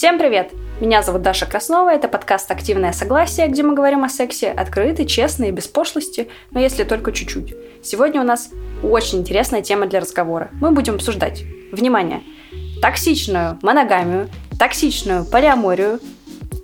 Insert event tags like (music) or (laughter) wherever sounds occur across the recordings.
Всем привет! Меня зовут Даша Краснова, это подкаст «Активное согласие», где мы говорим о сексе открыто, честно и без пошлости, но если только чуть-чуть. Сегодня у нас очень интересная тема для разговора. Мы будем обсуждать, внимание, токсичную моногамию, токсичную полиаморию,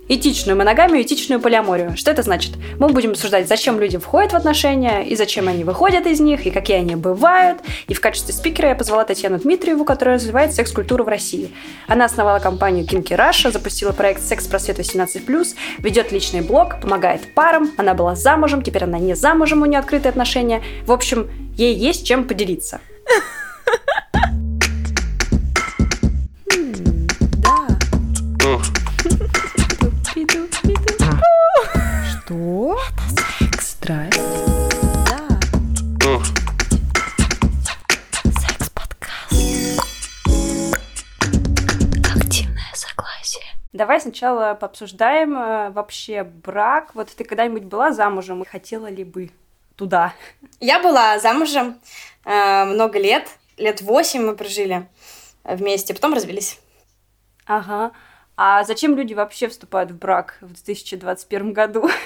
этичную моногамию, этичную полиаморию. Что это значит? Мы будем обсуждать, зачем люди входят в отношения, и зачем они выходят из них, и какие они бывают. И в качестве спикера я позвала Татьяну Дмитриеву, которая развивает секс-культуру в России. Она основала компанию Kinky Russia, запустила проект «Секс-просвет 18+,» ведет личный блог, помогает парам. Она была замужем, теперь она не замужем, у нее открытые отношения. В общем, ей есть чем поделиться. (laughs) Что? Это секс. Здрасте. Да. Секс-подкаст. Активное согласие. Давай сначала пообсуждаем э, вообще брак. Вот ты когда-нибудь была замужем и хотела ли бы туда? Я была замужем э, много лет. Лет восемь мы прожили вместе, потом развелись. Ага. А зачем люди вообще вступают в брак в 2021 году? (laughs)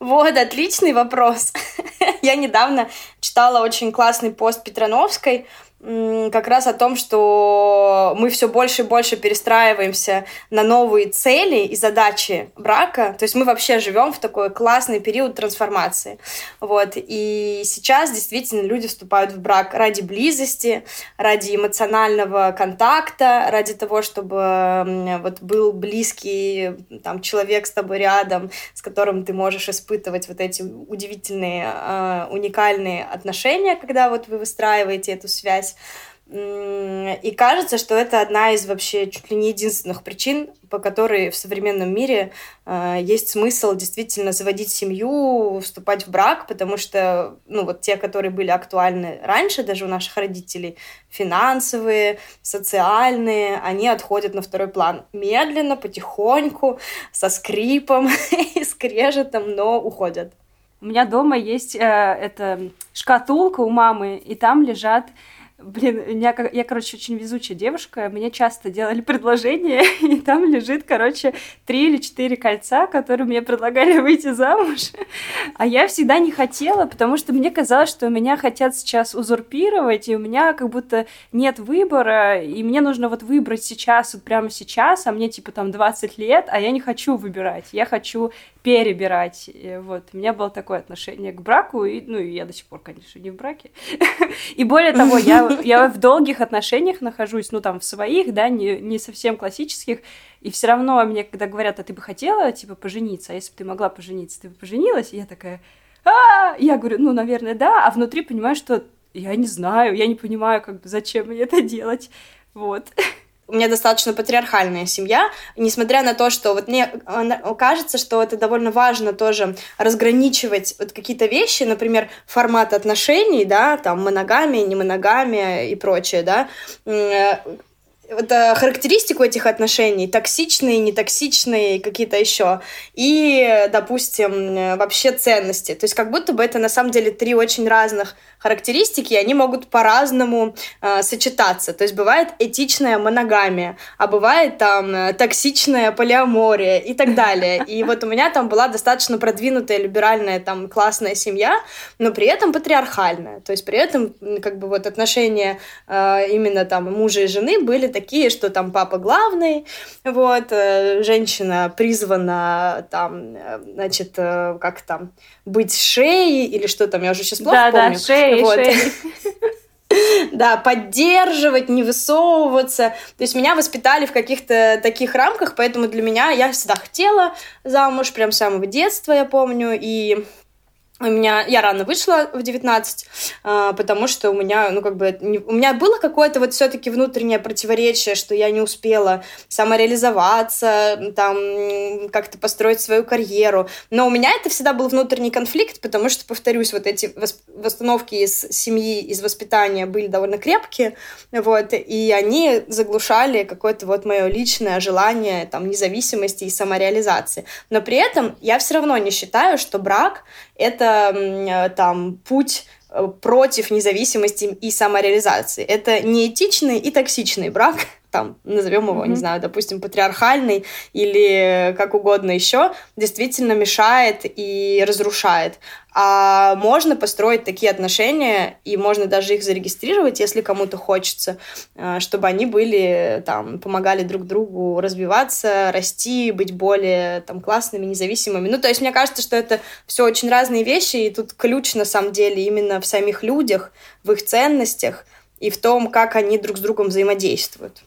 Вот, отличный вопрос. (laughs) Я недавно читала очень классный пост Петрановской как раз о том, что мы все больше и больше перестраиваемся на новые цели и задачи брака. То есть мы вообще живем в такой классный период трансформации. Вот. И сейчас действительно люди вступают в брак ради близости, ради эмоционального контакта, ради того, чтобы вот был близкий там, человек с тобой рядом, с которым ты можешь испытывать вот эти удивительные, э, уникальные отношения, когда вот вы выстраиваете эту связь связь. И кажется, что это одна из вообще чуть ли не единственных причин, по которой в современном мире э, есть смысл действительно заводить семью, вступать в брак, потому что, ну, вот те, которые были актуальны раньше, даже у наших родителей, финансовые, социальные, они отходят на второй план. Медленно, потихоньку, со скрипом (laughs) и скрежетом, но уходят. У меня дома есть э, эта шкатулка у мамы, и там лежат Блин, я, я, короче, очень везучая девушка. Мне часто делали предложения, (laughs) и там лежит, короче, три или четыре кольца, которые мне предлагали (laughs) выйти замуж. А я всегда не хотела, потому что мне казалось, что меня хотят сейчас узурпировать, и у меня как будто нет выбора, и мне нужно вот выбрать сейчас, вот прямо сейчас, а мне типа там 20 лет, а я не хочу выбирать. Я хочу перебирать. И вот. У меня было такое отношение к браку, и, ну, и я до сих пор, конечно, не в браке. (laughs) И более того, я, я в долгих отношениях нахожусь, ну, там, в своих, да, не, не совсем классических, и все равно мне, когда говорят, а ты бы хотела, типа, пожениться, а если бы ты могла пожениться, ты бы поженилась? Я такая, а Я говорю, ну, наверное, да, а внутри понимаю, что я не знаю, я не понимаю, как бы, зачем мне это делать, вот у меня достаточно патриархальная семья, несмотря на то, что вот мне кажется, что это довольно важно тоже разграничивать вот какие-то вещи, например, формат отношений, да, там моногамия, не моногамия и прочее, да, э, вот, э, характеристику этих отношений, токсичные, нетоксичные, какие-то еще, и, допустим, вообще ценности. То есть как будто бы это на самом деле три очень разных характеристики, они могут по-разному э, сочетаться. То есть бывает этичная моногамия, а бывает там э, токсичная полиамория и так далее. И вот у меня там была достаточно продвинутая, либеральная, там, классная семья, но при этом патриархальная. То есть при этом как бы вот отношения э, именно там мужа и жены были такие, что там папа главный, вот, э, женщина призвана там, э, значит, э, как там, быть шеей или что там, я уже сейчас плохо да, помню. Да, шеей, вот. шеей. (laughs) Да, поддерживать, не высовываться. То есть меня воспитали в каких-то таких рамках, поэтому для меня я всегда хотела замуж, прям с самого детства, я помню, и у меня, я рано вышла в 19, а, потому что у меня, ну, как бы, у меня было какое-то вот все-таки внутреннее противоречие, что я не успела самореализоваться, там, как-то построить свою карьеру. Но у меня это всегда был внутренний конфликт, потому что, повторюсь, вот эти восстановки из семьи, из воспитания были довольно крепкие, вот, и они заглушали какое-то вот мое личное желание, там, независимости и самореализации. Но при этом я все равно не считаю, что брак это э, там путь э, против независимости и самореализации. Это неэтичный и токсичный брак. Там, назовем его, mm-hmm. не знаю, допустим, патриархальный или как угодно еще, действительно мешает и разрушает. А можно построить такие отношения, и можно даже их зарегистрировать, если кому-то хочется, э, чтобы они были, там, помогали друг другу развиваться, расти, быть более, там, классными, независимыми. Ну, то есть, мне кажется, что это все очень разные вещи, и тут ключ, на самом деле, именно в самих людях, в их ценностях и в том, как они друг с другом взаимодействуют.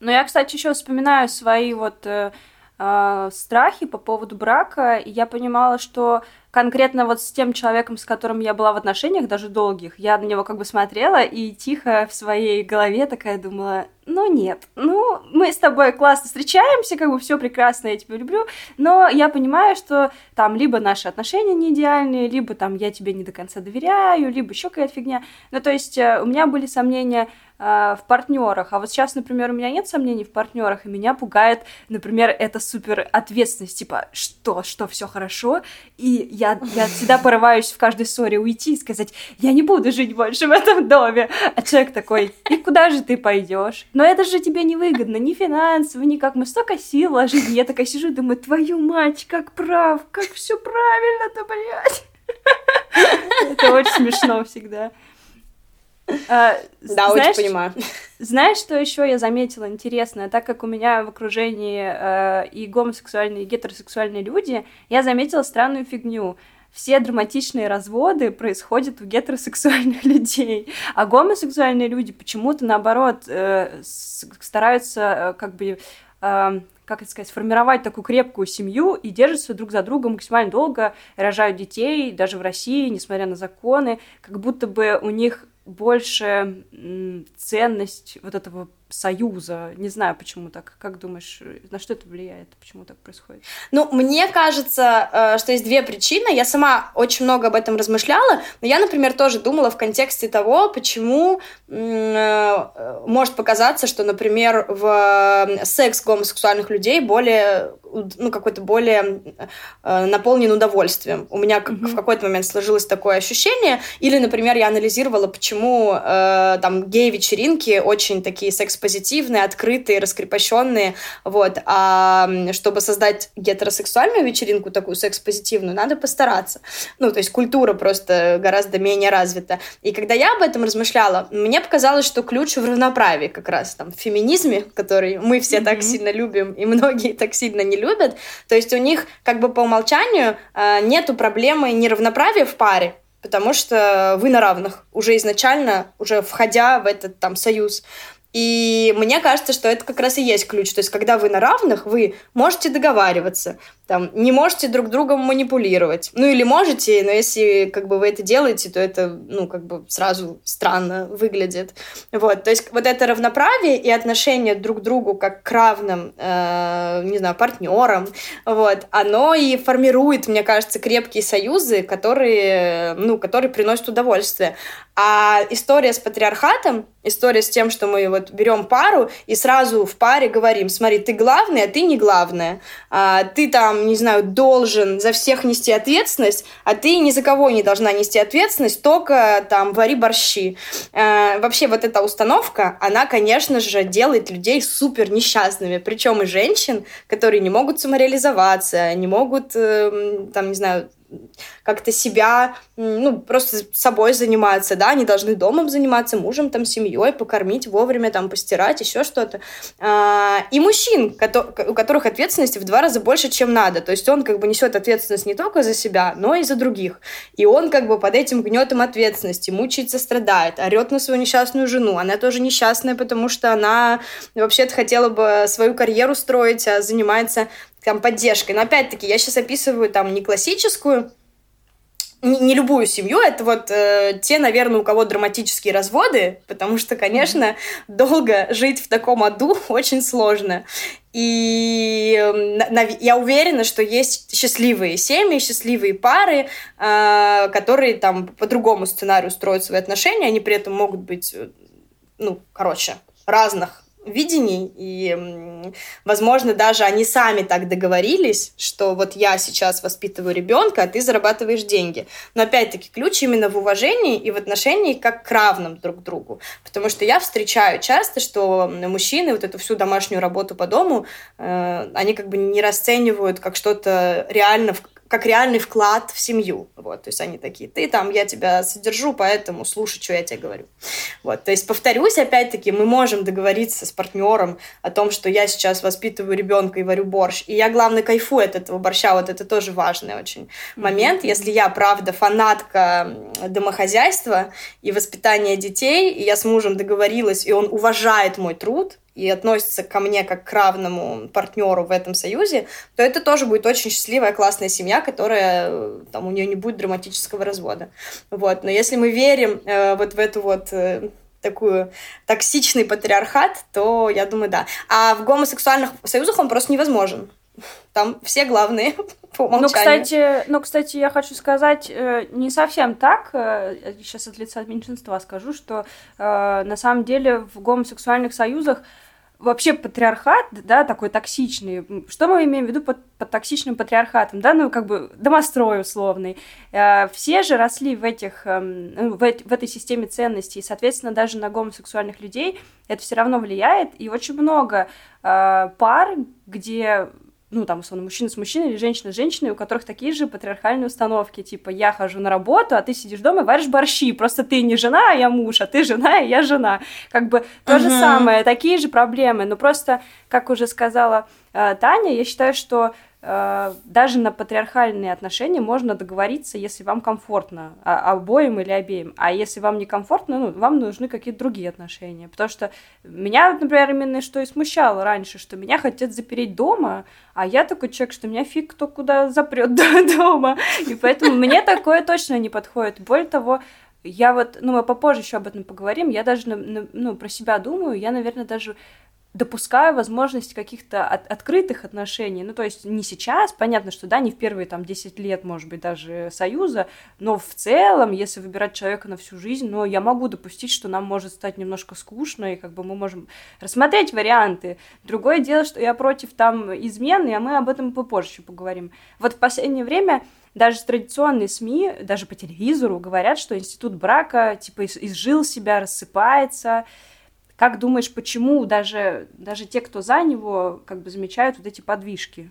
Ну, я, кстати, еще вспоминаю свои вот э, э, страхи по поводу брака, и я понимала, что конкретно вот с тем человеком, с которым я была в отношениях, даже долгих, я на него как бы смотрела и тихо в своей голове такая думала, ну нет, ну мы с тобой классно встречаемся, как бы все прекрасно, я тебя люблю, но я понимаю, что там либо наши отношения не идеальные, либо там я тебе не до конца доверяю, либо еще какая-то фигня. Ну то есть э, у меня были сомнения в партнерах, а вот сейчас, например, у меня нет сомнений в партнерах, и меня пугает, например, это супер ответственность, типа, что, что все хорошо, и я, я всегда порываюсь в каждой ссоре уйти и сказать, я не буду жить больше в этом доме. А человек такой, и куда же ты пойдешь? Но это же тебе не выгодно, ни финансово, ни как. Мы столько сил вложили. Я такая сижу и думаю, твою мать, как прав, как все правильно-то, блядь. (laughs) Это очень смешно всегда. А, да, знаешь, очень понимаю. Знаешь, что еще я заметила интересное? Так как у меня в окружении э, и гомосексуальные, и гетеросексуальные люди, я заметила странную фигню. Все драматичные разводы происходят у гетеросексуальных (laughs) людей, а гомосексуальные люди почему-то наоборот э, стараются э, как бы как это сказать, сформировать такую крепкую семью и держатся друг за другом максимально долго, рожают детей, даже в России, несмотря на законы, как будто бы у них больше ценность вот этого союза. Не знаю, почему так. Как думаешь, на что это влияет? Почему так происходит? Ну, мне кажется, э, что есть две причины. Я сама очень много об этом размышляла, но я, например, тоже думала в контексте того, почему э, может показаться, что, например, в секс гомосексуальных людей более ну, какой-то более э, наполнен удовольствием. У меня mm-hmm. в какой-то момент сложилось такое ощущение. Или, например, я анализировала, почему э, там гей-вечеринки очень такие секс-позитивные, открытые, раскрепощенные. Вот. А чтобы создать гетеросексуальную вечеринку, такую секс-позитивную, надо постараться. Ну, то есть культура просто гораздо менее развита. И когда я об этом размышляла, мне показалось, что ключ в равноправии как раз там в феминизме, который мы все mm-hmm. так сильно любим, и многие так сильно не любят. То есть у них как бы по умолчанию э, нету проблемы неравноправия в паре, потому что вы на равных уже изначально, уже входя в этот там союз. И мне кажется, что это как раз и есть ключ. То есть, когда вы на равных, вы можете договариваться, там, не можете друг другом манипулировать. Ну, или можете, но если как бы вы это делаете, то это, ну, как бы сразу странно выглядит. Вот, то есть вот это равноправие и отношение друг к другу как к равным, э, не знаю, партнерам, вот, оно и формирует, мне кажется, крепкие союзы, которые, ну, которые приносят удовольствие. А история с патриархатом, история с тем, что мы вот берем пару и сразу в паре говорим, смотри, ты главный, а ты не главная. А, ты там, не знаю, должен за всех нести ответственность, а ты ни за кого не должна нести ответственность, только там вари борщи. А, вообще вот эта установка, она, конечно же, делает людей супер несчастными, причем и женщин, которые не могут самореализоваться, не могут, э, там, не знаю, как-то себя, ну, просто собой заниматься, да, они должны домом заниматься, мужем, там, семьей, покормить вовремя, там, постирать, еще что-то. А, и мужчин, у которых ответственности в два раза больше, чем надо. То есть он как бы несет ответственность не только за себя, но и за других. И он как бы под этим гнетом ответственности мучается, страдает, орет на свою несчастную жену. Она тоже несчастная, потому что она вообще-то хотела бы свою карьеру строить, а занимается там поддержкой. Но опять-таки, я сейчас описываю там не классическую, не, не любую семью, это вот э, те, наверное, у кого драматические разводы, потому что, конечно, mm-hmm. долго жить в таком аду (laughs) очень сложно. И э, я уверена, что есть счастливые семьи, счастливые пары, э, которые там по другому сценарию строят свои отношения, они при этом могут быть, э, ну, короче, разных видений, и, возможно, даже они сами так договорились, что вот я сейчас воспитываю ребенка, а ты зарабатываешь деньги. Но опять-таки ключ именно в уважении и в отношении как к равным друг другу. Потому что я встречаю часто, что мужчины вот эту всю домашнюю работу по дому, э, они как бы не расценивают как что-то реально как реальный вклад в семью. Вот, то есть они такие, ты там, я тебя содержу, поэтому слушай, что я тебе говорю. Вот, то есть повторюсь, опять-таки, мы можем договориться с партнером о том, что я сейчас воспитываю ребенка и варю борщ, и я, главное, кайфую от этого борща, вот это тоже важный очень момент. Если я, правда, фанатка домохозяйства и воспитания детей, и я с мужем договорилась, и он уважает мой труд, и относится ко мне как к равному партнеру в этом союзе, то это тоже будет очень счастливая, классная семья, которая там у нее не будет драматического развода. Вот. Но если мы верим э, вот в эту вот э, такую токсичный патриархат, то я думаю, да. А в гомосексуальных союзах он просто невозможен. Там все главные (laughs) по умолчанию. Ну, кстати, ну, кстати, я хочу сказать, э, не совсем так. Сейчас от лица меньшинства скажу, что на самом деле в гомосексуальных союзах вообще патриархат, да, такой токсичный. Что мы имеем в виду под, под токсичным патриархатом, да, ну, как бы домострой условный. Э, все же росли в этих, эм, ну, в, в этой системе ценностей, соответственно, даже на гомосексуальных людей это все равно влияет, и очень много э, пар, где ну, там, условно, мужчина с мужчиной или женщина с женщиной, у которых такие же патриархальные установки, типа, я хожу на работу, а ты сидишь дома и варишь борщи, просто ты не жена, а я муж, а ты жена, и я жена. Как бы то uh-huh. же самое, такие же проблемы, но просто, как уже сказала э, Таня, я считаю, что даже на патриархальные отношения можно договориться, если вам комфортно, а, обоим или обеим. А если вам не комфортно, ну, вам нужны какие-то другие отношения. Потому что меня, например, именно что и смущало раньше, что меня хотят запереть дома, а я такой человек, что меня фиг кто куда запрет (laughs) дома. И поэтому мне такое точно не подходит. Более того, я вот, ну, мы попозже еще об этом поговорим, я даже, ну, про себя думаю, я, наверное, даже допускаю возможность каких-то от, открытых отношений. Ну, то есть не сейчас, понятно, что, да, не в первые там 10 лет, может быть, даже союза, но в целом, если выбирать человека на всю жизнь, но я могу допустить, что нам может стать немножко скучно, и как бы мы можем рассмотреть варианты. Другое дело, что я против там измены, а мы об этом попозже еще поговорим. Вот в последнее время даже традиционные СМИ, даже по телевизору говорят, что институт брака, типа, изжил себя, рассыпается, как думаешь, почему даже, даже те, кто за него, как бы замечают вот эти подвижки?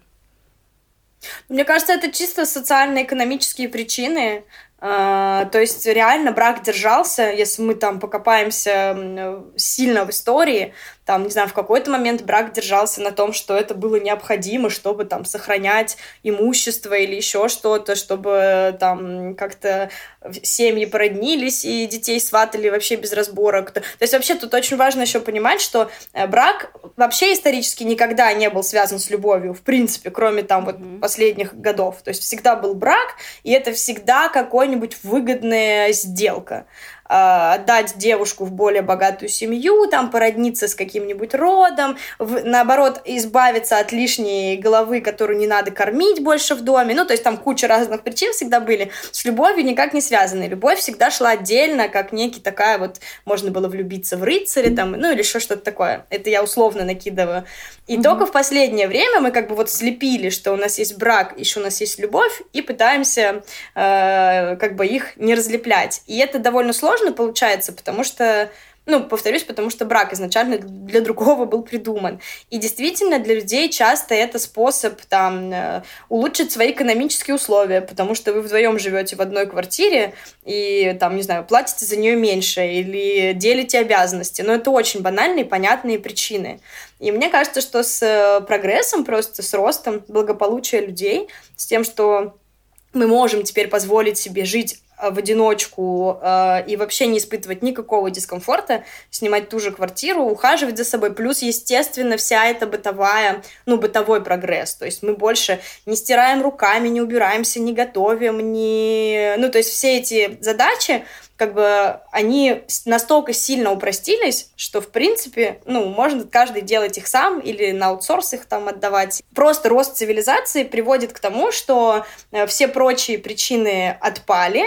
Мне кажется, это чисто социально-экономические причины. А, то есть реально брак держался, если мы там покопаемся сильно в истории, там, не знаю, в какой-то момент брак держался на том, что это было необходимо, чтобы там сохранять имущество или еще что-то, чтобы там как-то семьи породнились и детей сватали вообще без разборок. То есть вообще тут очень важно еще понимать, что э, брак вообще исторически никогда не был связан с любовью, в принципе, кроме там вот mm-hmm. последних годов. То есть всегда был брак, и это всегда какой-нибудь выгодная сделка. А, отдать девушку в более богатую семью, там породниться с каким-нибудь родом, в, наоборот, избавиться от лишней головы, которую не надо кормить больше в доме. Ну, то есть там куча разных причин всегда были. С любовью никак не связаны. Любовь всегда шла отдельно, как некий такая вот, можно было влюбиться в рыцаря там, ну, или еще что-то такое. Это я условно накидываю. И mm-hmm. только в последнее время мы как бы вот слепили, что у нас есть брак, еще у нас есть любовь, и пытаемся э, как бы их не разлеплять. И это довольно сложно получается, потому что ну, повторюсь, потому что брак изначально для другого был придуман. И действительно, для людей часто это способ там э, улучшить свои экономические условия, потому что вы вдвоем живете в одной квартире и там, не знаю, платите за нее меньше или делите обязанности. Но это очень банальные, понятные причины. И мне кажется, что с э, прогрессом, просто с ростом благополучия людей, с тем, что мы можем теперь позволить себе жить в одиночку э, и вообще не испытывать никакого дискомфорта, снимать ту же квартиру, ухаживать за собой, плюс, естественно, вся эта бытовая, ну, бытовой прогресс, то есть мы больше не стираем руками, не убираемся, не готовим, не... Ну, то есть все эти задачи, как бы они настолько сильно упростились, что, в принципе, ну, можно каждый делать их сам или на аутсорс их там отдавать. Просто рост цивилизации приводит к тому, что э, все прочие причины отпали,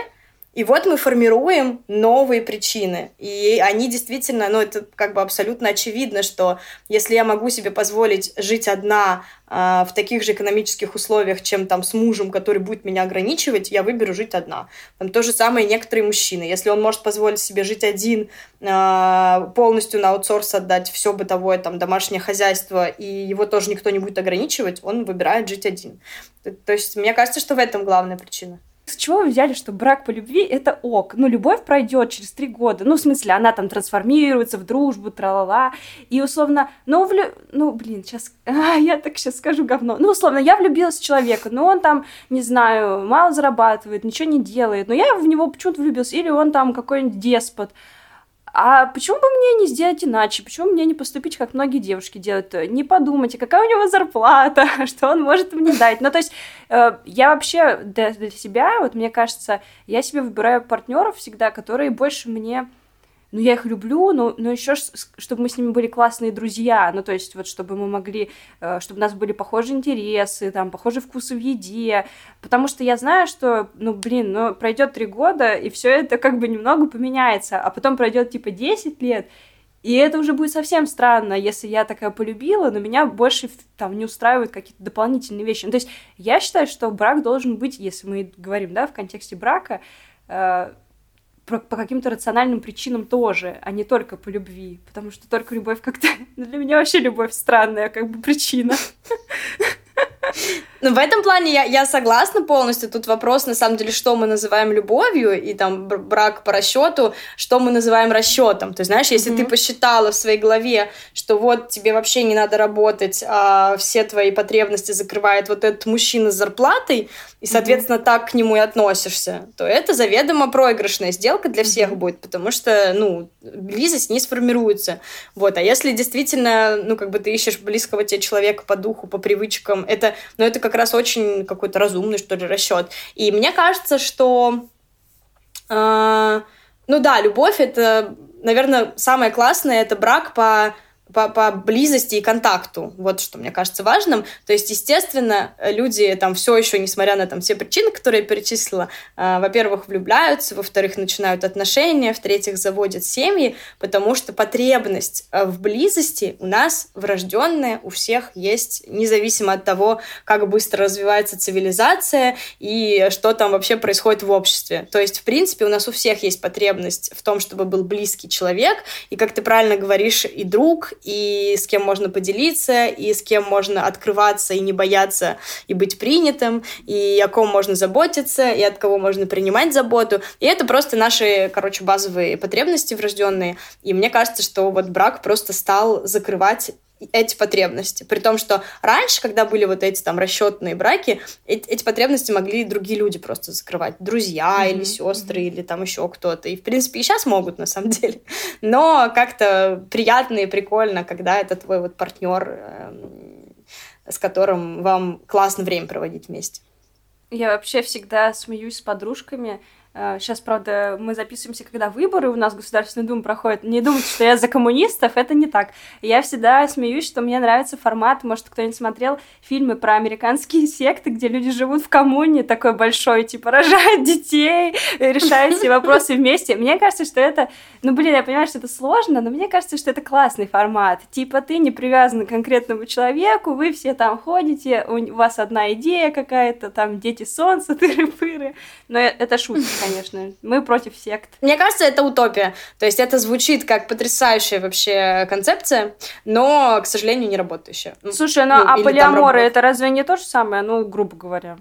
И вот мы формируем новые причины. И они действительно, ну, это как бы абсолютно очевидно, что если я могу себе позволить жить одна э, в таких же экономических условиях, чем там с мужем, который будет меня ограничивать, я выберу жить одна. Там то же самое некоторые мужчины. Если он может позволить себе жить один, э, полностью на аутсорс отдать все бытовое, там, домашнее хозяйство, и его тоже никто не будет ограничивать, он выбирает жить один. То есть мне кажется, что в этом главная причина. С чего вы взяли, что брак по любви — это ок? Ну, любовь пройдет через три года. Ну, в смысле, она там трансформируется в дружбу, тра-ла-ла. И, условно, ну, влю... ну, блин, сейчас... (laughs) А, я так сейчас скажу говно. Ну, условно, я влюбилась в человека, но он там, не знаю, мало зарабатывает, ничего не делает. Но я в него почему-то влюбилась. Или он там какой-нибудь деспот. А почему бы мне не сделать иначе? Почему мне не поступить, как многие девушки делают? Не подумайте, какая у него зарплата, (laughs) что он может мне дать. Ну, то есть, э, я вообще для, для себя, вот мне кажется, я себе выбираю партнеров всегда, которые больше мне ну, я их люблю, но, но еще, чтобы мы с ними были классные друзья, ну, то есть, вот, чтобы мы могли, э, чтобы у нас были похожие интересы, там, похожие вкусы в еде, потому что я знаю, что, ну, блин, ну, пройдет три года, и все это как бы немного поменяется, а потом пройдет, типа, 10 лет, и это уже будет совсем странно, если я такая полюбила, но меня больше там не устраивают какие-то дополнительные вещи. Ну, то есть я считаю, что брак должен быть, если мы говорим, да, в контексте брака, э, по каким-то рациональным причинам тоже, а не только по любви. Потому что только любовь как-то... (laughs) Для меня вообще любовь странная как бы причина. (laughs) Ну, в этом плане я, я согласна полностью. Тут вопрос, на самом деле, что мы называем любовью, и там брак по расчету, что мы называем расчетом. Ты знаешь, если mm-hmm. ты посчитала в своей голове, что вот тебе вообще не надо работать, а все твои потребности закрывает вот этот мужчина с зарплатой, и, соответственно, mm-hmm. так к нему и относишься, то это заведомо проигрышная сделка для всех mm-hmm. будет, потому что, ну, близость не сформируется. Вот, а если действительно, ну, как бы ты ищешь близкого тебе человека по духу, по привычкам, это, ну, это как раз очень какой-то разумный, что ли, расчет. И мне кажется, что, э, ну да, любовь это, наверное, самое классное, это брак по по, по близости и контакту. Вот что мне кажется важным. То есть, естественно, люди там все еще, несмотря на там все причины, которые я перечислила, э, во-первых, влюбляются, во-вторых, начинают отношения, в-третьих, заводят семьи, потому что потребность э, в близости у нас врожденная, у всех есть, независимо от того, как быстро развивается цивилизация и что там вообще происходит в обществе. То есть, в принципе, у нас у всех есть потребность в том, чтобы был близкий человек, и, как ты правильно говоришь, и друг, и с кем можно поделиться, и с кем можно открываться и не бояться и быть принятым, и о ком можно заботиться, и от кого можно принимать заботу. И это просто наши, короче, базовые потребности врожденные. И мне кажется, что вот брак просто стал закрывать эти потребности. При том, что раньше, когда были вот эти там расчетные браки, эти, эти потребности могли другие люди просто закрывать. Друзья mm-hmm. или сестры, mm-hmm. или там еще кто-то. И, в принципе, и сейчас могут, на самом деле. (laughs) Но как-то приятно и прикольно, когда это твой вот партнер, э, с которым вам классно время проводить вместе. Я вообще всегда смеюсь с подружками, Сейчас, а, правда, мы записываемся, когда выборы у нас в Государственной Думе проходят. Не думайте, что я за коммунистов, это не так. Я всегда смеюсь, что мне нравится формат, может, кто-нибудь смотрел фильмы про американские (laughs) секты, где люди живут в коммуне такой большой, типа, рожают детей, решают все вопросы вместе. Мне кажется, что это... Ну, блин, я понимаю, что это сложно, но мне кажется, что это классный формат. Типа, ты не привязан к конкретному человеку, вы все там ходите, у вас одна идея какая-то, там, дети солнца, (laughs) тыры-пыры. Но это шутка конечно. Мы против сект. Мне кажется, это утопия. То есть это звучит как потрясающая вообще концепция, но, к сожалению, не работающая. Ну, Слушай, ну, ну а полиаморы это разве не то же самое? Ну, грубо говоря.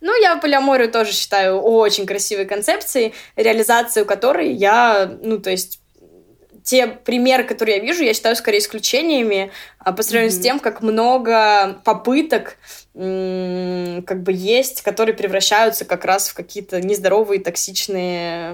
Ну, я полиаморию тоже считаю очень красивой концепцией, реализацию которой я, ну, то есть те примеры, которые я вижу, я считаю скорее исключениями по сравнению mm-hmm. с тем, как много попыток как бы есть, которые превращаются как раз в какие-то нездоровые, токсичные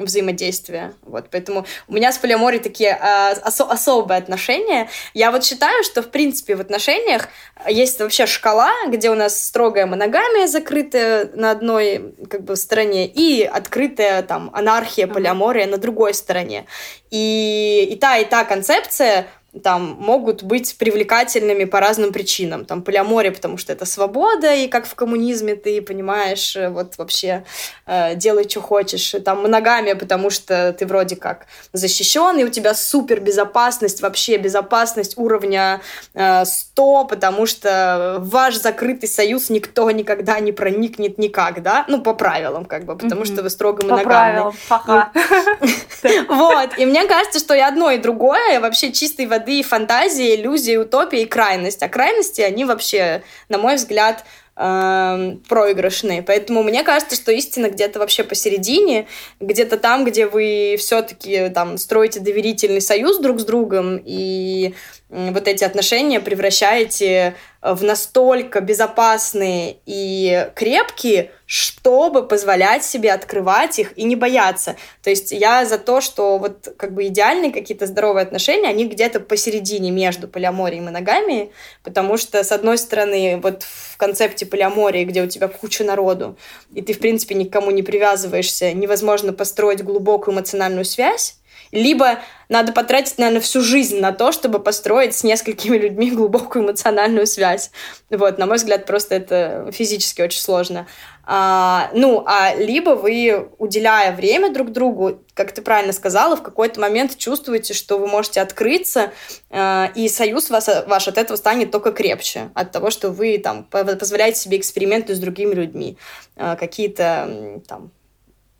взаимодействия. Вот, поэтому у меня с полиаморией такие а, осо- особые отношения. Я вот считаю, что, в принципе, в отношениях есть вообще шкала, где у нас строгая моногамия закрытая на одной как бы стороне и открытая там анархия, полиамория mm-hmm. на другой стороне. И, и та, и та концепция там могут быть привлекательными по разным причинам. Там полиамория, потому что это свобода, и как в коммунизме ты понимаешь, э, вот вообще э, делай, что хочешь. Там моногамия, потому что ты вроде как защищен, и у тебя супер безопасность, вообще безопасность уровня э, 100, потому что ваш закрытый союз никто никогда не проникнет никак, да? Ну, по правилам, как бы, потому mm-hmm. что вы строго моногамны. По правилам, (laughs) (laughs) Вот, и мне кажется, что и одно, и другое вообще чистой воды фантазия, иллюзия, утопия и крайность. А крайности, они вообще, на мой взгляд, эм, проигрышные. Поэтому мне кажется, что истина где-то вообще посередине, где-то там, где вы все-таки там строите доверительный союз друг с другом и вот эти отношения превращаете в настолько безопасные и крепкие, чтобы позволять себе открывать их и не бояться. То есть я за то, что вот как бы идеальные какие-то здоровые отношения, они где-то посередине между полиаморией и моногамией, потому что, с одной стороны, вот в концепте полиамории, где у тебя куча народу, и ты, в принципе, никому не привязываешься, невозможно построить глубокую эмоциональную связь, либо надо потратить, наверное, всю жизнь на то, чтобы построить с несколькими людьми глубокую эмоциональную связь. Вот, на мой взгляд, просто это физически очень сложно. А, ну, а либо вы, уделяя время друг другу, как ты правильно сказала, в какой-то момент чувствуете, что вы можете открыться, э, и союз вас, ваш от этого станет только крепче, от того, что вы там позволяете себе эксперименты с другими людьми, э, какие-то там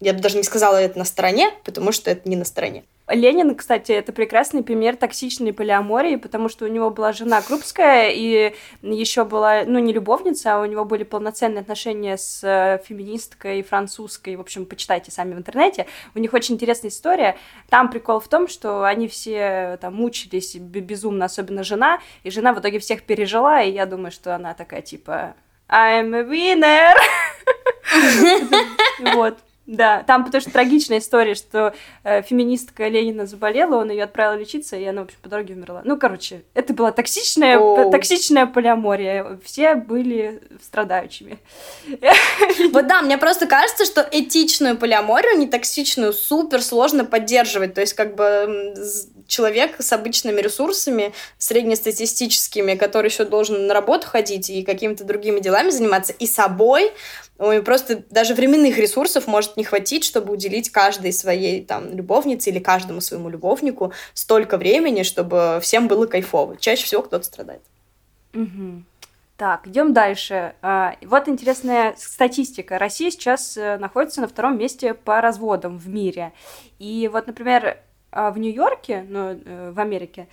я бы даже не сказала это на стороне, потому что это не на стороне. Ленин, кстати, это прекрасный пример токсичной полиамории, потому что у него была жена Крупская, и еще была, ну, не любовница, а у него были полноценные отношения с э, феминисткой французской. В общем, почитайте сами в интернете. У них очень интересная история. Там прикол в том, что они все там мучились безумно, особенно жена, и жена в итоге всех пережила, и я думаю, что она такая типа I'm a winner. (laughs) Вот. Да, там потому что трагичная история, что э, феминистка Ленина заболела, он ее отправил лечиться, и она, в общем, по дороге умерла. Ну, короче, это была токсичная, oh. токсичная полиамория. Все были страдающими. (laughs) Вот да, мне просто кажется, что этичную полиаморию, не токсичную, супер сложно поддерживать. То есть, как бы человек с обычными ресурсами, среднестатистическими, который еще должен на работу ходить и какими-то другими делами заниматься, и собой, Ой, просто даже временных ресурсов может не хватить, чтобы уделить каждой своей там любовнице или каждому своему любовнику столько времени, чтобы всем было кайфово. Чаще всего кто-то страдает. Угу. Так, идем дальше. А, вот интересная статистика. Россия сейчас э, находится на втором месте по разводам в мире. И вот, например, а, в Нью-Йорке, ну, э, в Америке,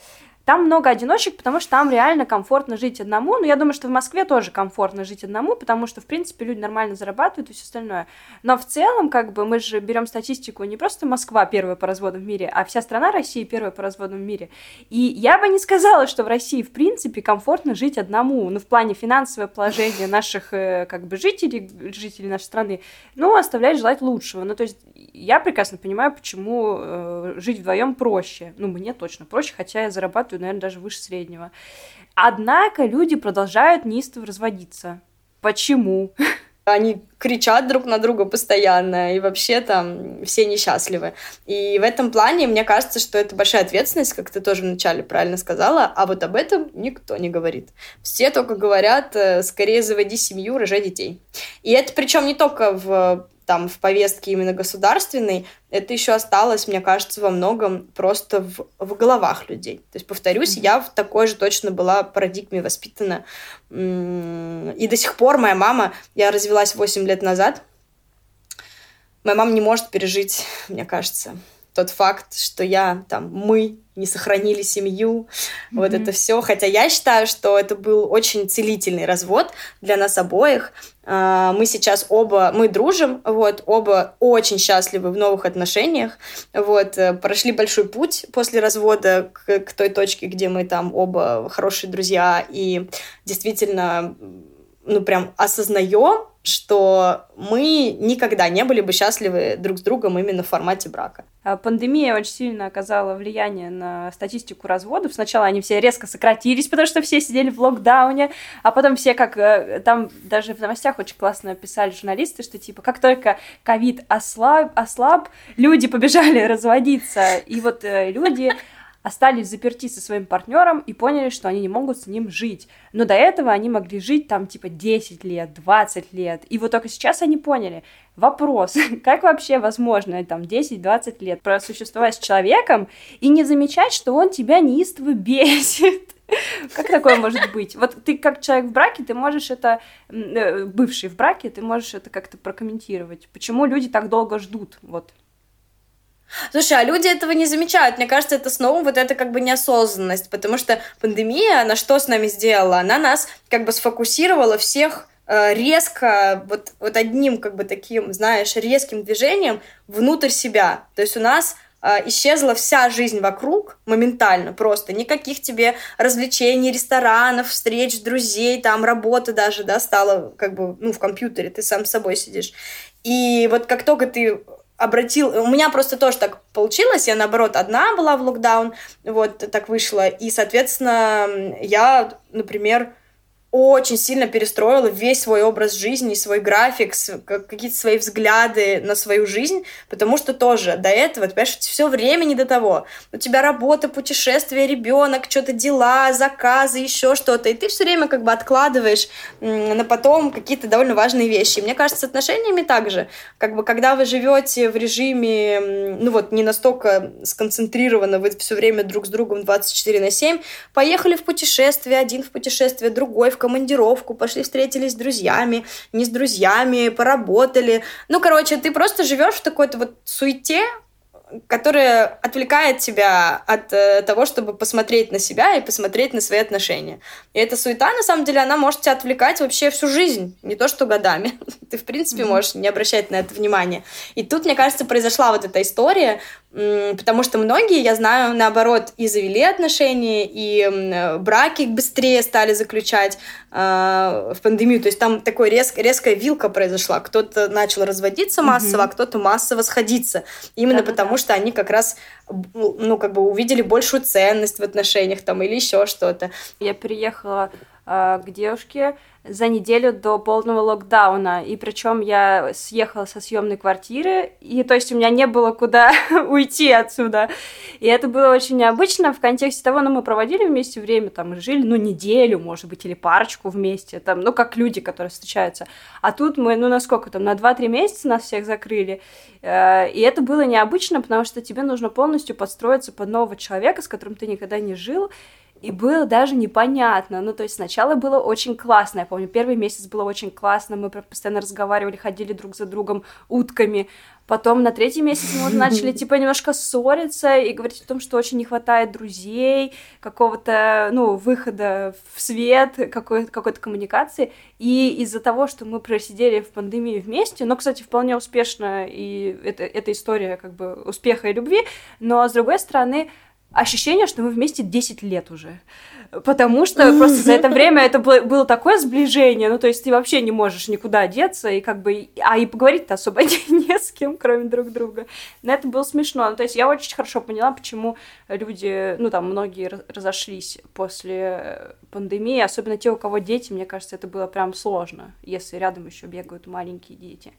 там много одиночек, потому что там реально комфортно жить одному. Но я думаю, что в Москве тоже комфортно жить одному, потому что, в принципе, люди нормально зарабатывают и все остальное. Но в целом, как бы, мы же берем статистику не просто Москва первая по разводам в мире, а вся страна России первая по разводам в мире. И я бы не сказала, что в России, в принципе, комфортно жить одному. Ну, в плане финансового положения наших, э, как бы, жителей, жителей нашей страны, ну, оставляет желать лучшего. Ну, то есть я прекрасно понимаю, почему э, жить вдвоем проще. Ну, мне точно проще, хотя я зарабатываю, наверное, даже выше среднего. Однако люди продолжают неистово разводиться. Почему? Они кричат друг на друга постоянно, и вообще там все несчастливы. И в этом плане мне кажется, что это большая ответственность, как ты тоже вначале правильно сказала, а вот об этом никто не говорит. Все только говорят, э, скорее заводи семью, рожай детей. И это причем не только в там в повестке именно государственной, это еще осталось, мне кажется, во многом просто в, в головах людей. То есть, повторюсь, mm-hmm. я в такой же точно была парадигме воспитана. И до сих пор моя мама, я развелась 8 лет назад, моя мама не может пережить, мне кажется, тот факт, что я там, мы не сохранили семью, mm-hmm. вот это все. Хотя я считаю, что это был очень целительный развод для нас обоих. А, мы сейчас оба, мы дружим, вот, оба очень счастливы в новых отношениях, вот, э, прошли большой путь после развода к, к той точке, где мы там оба хорошие друзья и действительно, ну, прям осознаем, что мы никогда не были бы счастливы друг с другом именно в формате брака. А пандемия очень сильно оказала влияние на статистику разводов. Сначала они все резко сократились, потому что все сидели в локдауне, а потом все как... Э, там даже в новостях очень классно писали журналисты, что типа как только ковид ослаб, ослаб, люди побежали (laughs) разводиться. И вот э, люди остались заперти со своим партнером и поняли, что они не могут с ним жить. Но до этого они могли жить там типа 10 лет, 20 лет. И вот только сейчас они поняли. Вопрос, (laughs) как вообще возможно там 10-20 лет просуществовать с человеком и не замечать, что он тебя неистово бесит? (laughs) Как такое может быть? Вот ты как человек в браке, ты можешь это, э, бывший в браке, ты можешь это как-то прокомментировать. Почему люди так долго ждут? Вот. Слушай, а люди этого не замечают. Мне кажется, это снова вот это как бы неосознанность, потому что пандемия, она что с нами сделала? Она нас как бы сфокусировала всех э, резко, вот, вот одним как бы таким, знаешь, резким движением внутрь себя. То есть у нас э, исчезла вся жизнь вокруг моментально просто. Никаких тебе развлечений, ресторанов, встреч, друзей, там работа даже, да, стала как бы, ну, в компьютере, ты сам с собой сидишь. И вот как только ты обратил... У меня просто тоже так получилось. Я, наоборот, одна была в локдаун. Вот так вышло. И, соответственно, я, например, очень сильно перестроила весь свой образ жизни, свой график, какие-то свои взгляды на свою жизнь, потому что тоже до этого, ты понимаешь, все время не до того. У тебя работа, путешествие, ребенок, что-то дела, заказы, еще что-то, и ты все время как бы откладываешь на потом какие-то довольно важные вещи. мне кажется, с отношениями также, как бы когда вы живете в режиме, ну вот, не настолько сконцентрированно, вы все время друг с другом 24 на 7, поехали в путешествие, один в путешествие, другой в командировку, пошли встретились с друзьями, не с друзьями, поработали. Ну, короче, ты просто живешь в такой-то вот суете, которая отвлекает тебя от э, того, чтобы посмотреть на себя и посмотреть на свои отношения. И эта суета, на самом деле, она может тебя отвлекать вообще всю жизнь, не то что годами. (laughs) Ты, в принципе, mm-hmm. можешь не обращать на это внимания. И тут, мне кажется, произошла вот эта история, потому что многие, я знаю, наоборот, и завели отношения, и браки быстрее стали заключать э, в пандемию. То есть там такой резк, резкая вилка произошла. Кто-то начал разводиться массово, mm-hmm. а кто-то массово сходиться. Именно да, потому, да. что они как раз ну, как бы увидели большую ценность в отношениях там или еще что-то. Я приехала э, к девушке, за неделю до полного локдауна. И причем я съехала со съемной квартиры, и то есть у меня не было куда (laughs) уйти отсюда. И это было очень необычно в контексте того, ну, мы проводили вместе время, там, жили, ну, неделю, может быть, или парочку вместе, там, ну, как люди, которые встречаются. А тут мы, ну, насколько там, на 2-3 месяца нас всех закрыли. Э, и это было необычно, потому что тебе нужно полностью подстроиться под нового человека, с которым ты никогда не жил, и было даже непонятно. Ну, то есть сначала было очень классно. Я помню, первый месяц было очень классно. Мы постоянно разговаривали, ходили друг за другом утками. Потом на третий месяц мы уже начали, (laughs) типа, немножко ссориться и говорить о том, что очень не хватает друзей, какого-то, ну, выхода в свет, какой-то, какой-то коммуникации. И из-за того, что мы просидели в пандемии вместе, но, кстати, вполне успешно, и это, это история, как бы, успеха и любви, но, с другой стороны, ощущение, что мы вместе 10 лет уже. Потому что просто за это время это было, было такое сближение, ну, то есть ты вообще не можешь никуда деться, и как бы, а и поговорить-то особо (laughs) не, не с кем, кроме друг друга. Но это было смешно. Ну, то есть я очень хорошо поняла, почему люди, ну, там, многие разошлись после пандемии, особенно те, у кого дети, мне кажется, это было прям сложно, если рядом еще бегают маленькие дети.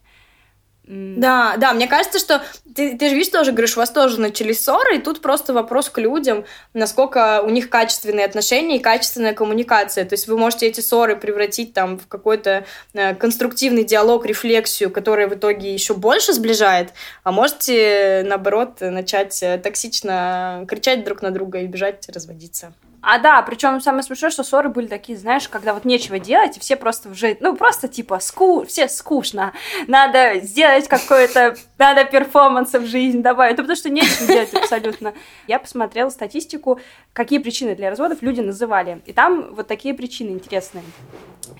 Да, да, мне кажется, что ты, ты же видишь тоже, говоришь, у вас тоже начались ссоры, и тут просто вопрос к людям, насколько у них качественные отношения и качественная коммуникация. То есть вы можете эти ссоры превратить там в какой-то э, конструктивный диалог, рефлексию, которая в итоге еще больше сближает, а можете, наоборот, начать э, токсично кричать друг на друга и бежать разводиться. А да, причем самое смешное, что ссоры были такие, знаешь, когда вот нечего делать, и все просто уже, ну, просто типа, ску... все скучно, надо сделать какой-то, надо перформанс в жизнь добавить, ну, потому что нечего делать абсолютно. Я посмотрела статистику, какие причины для разводов люди называли, и там вот такие причины интересные.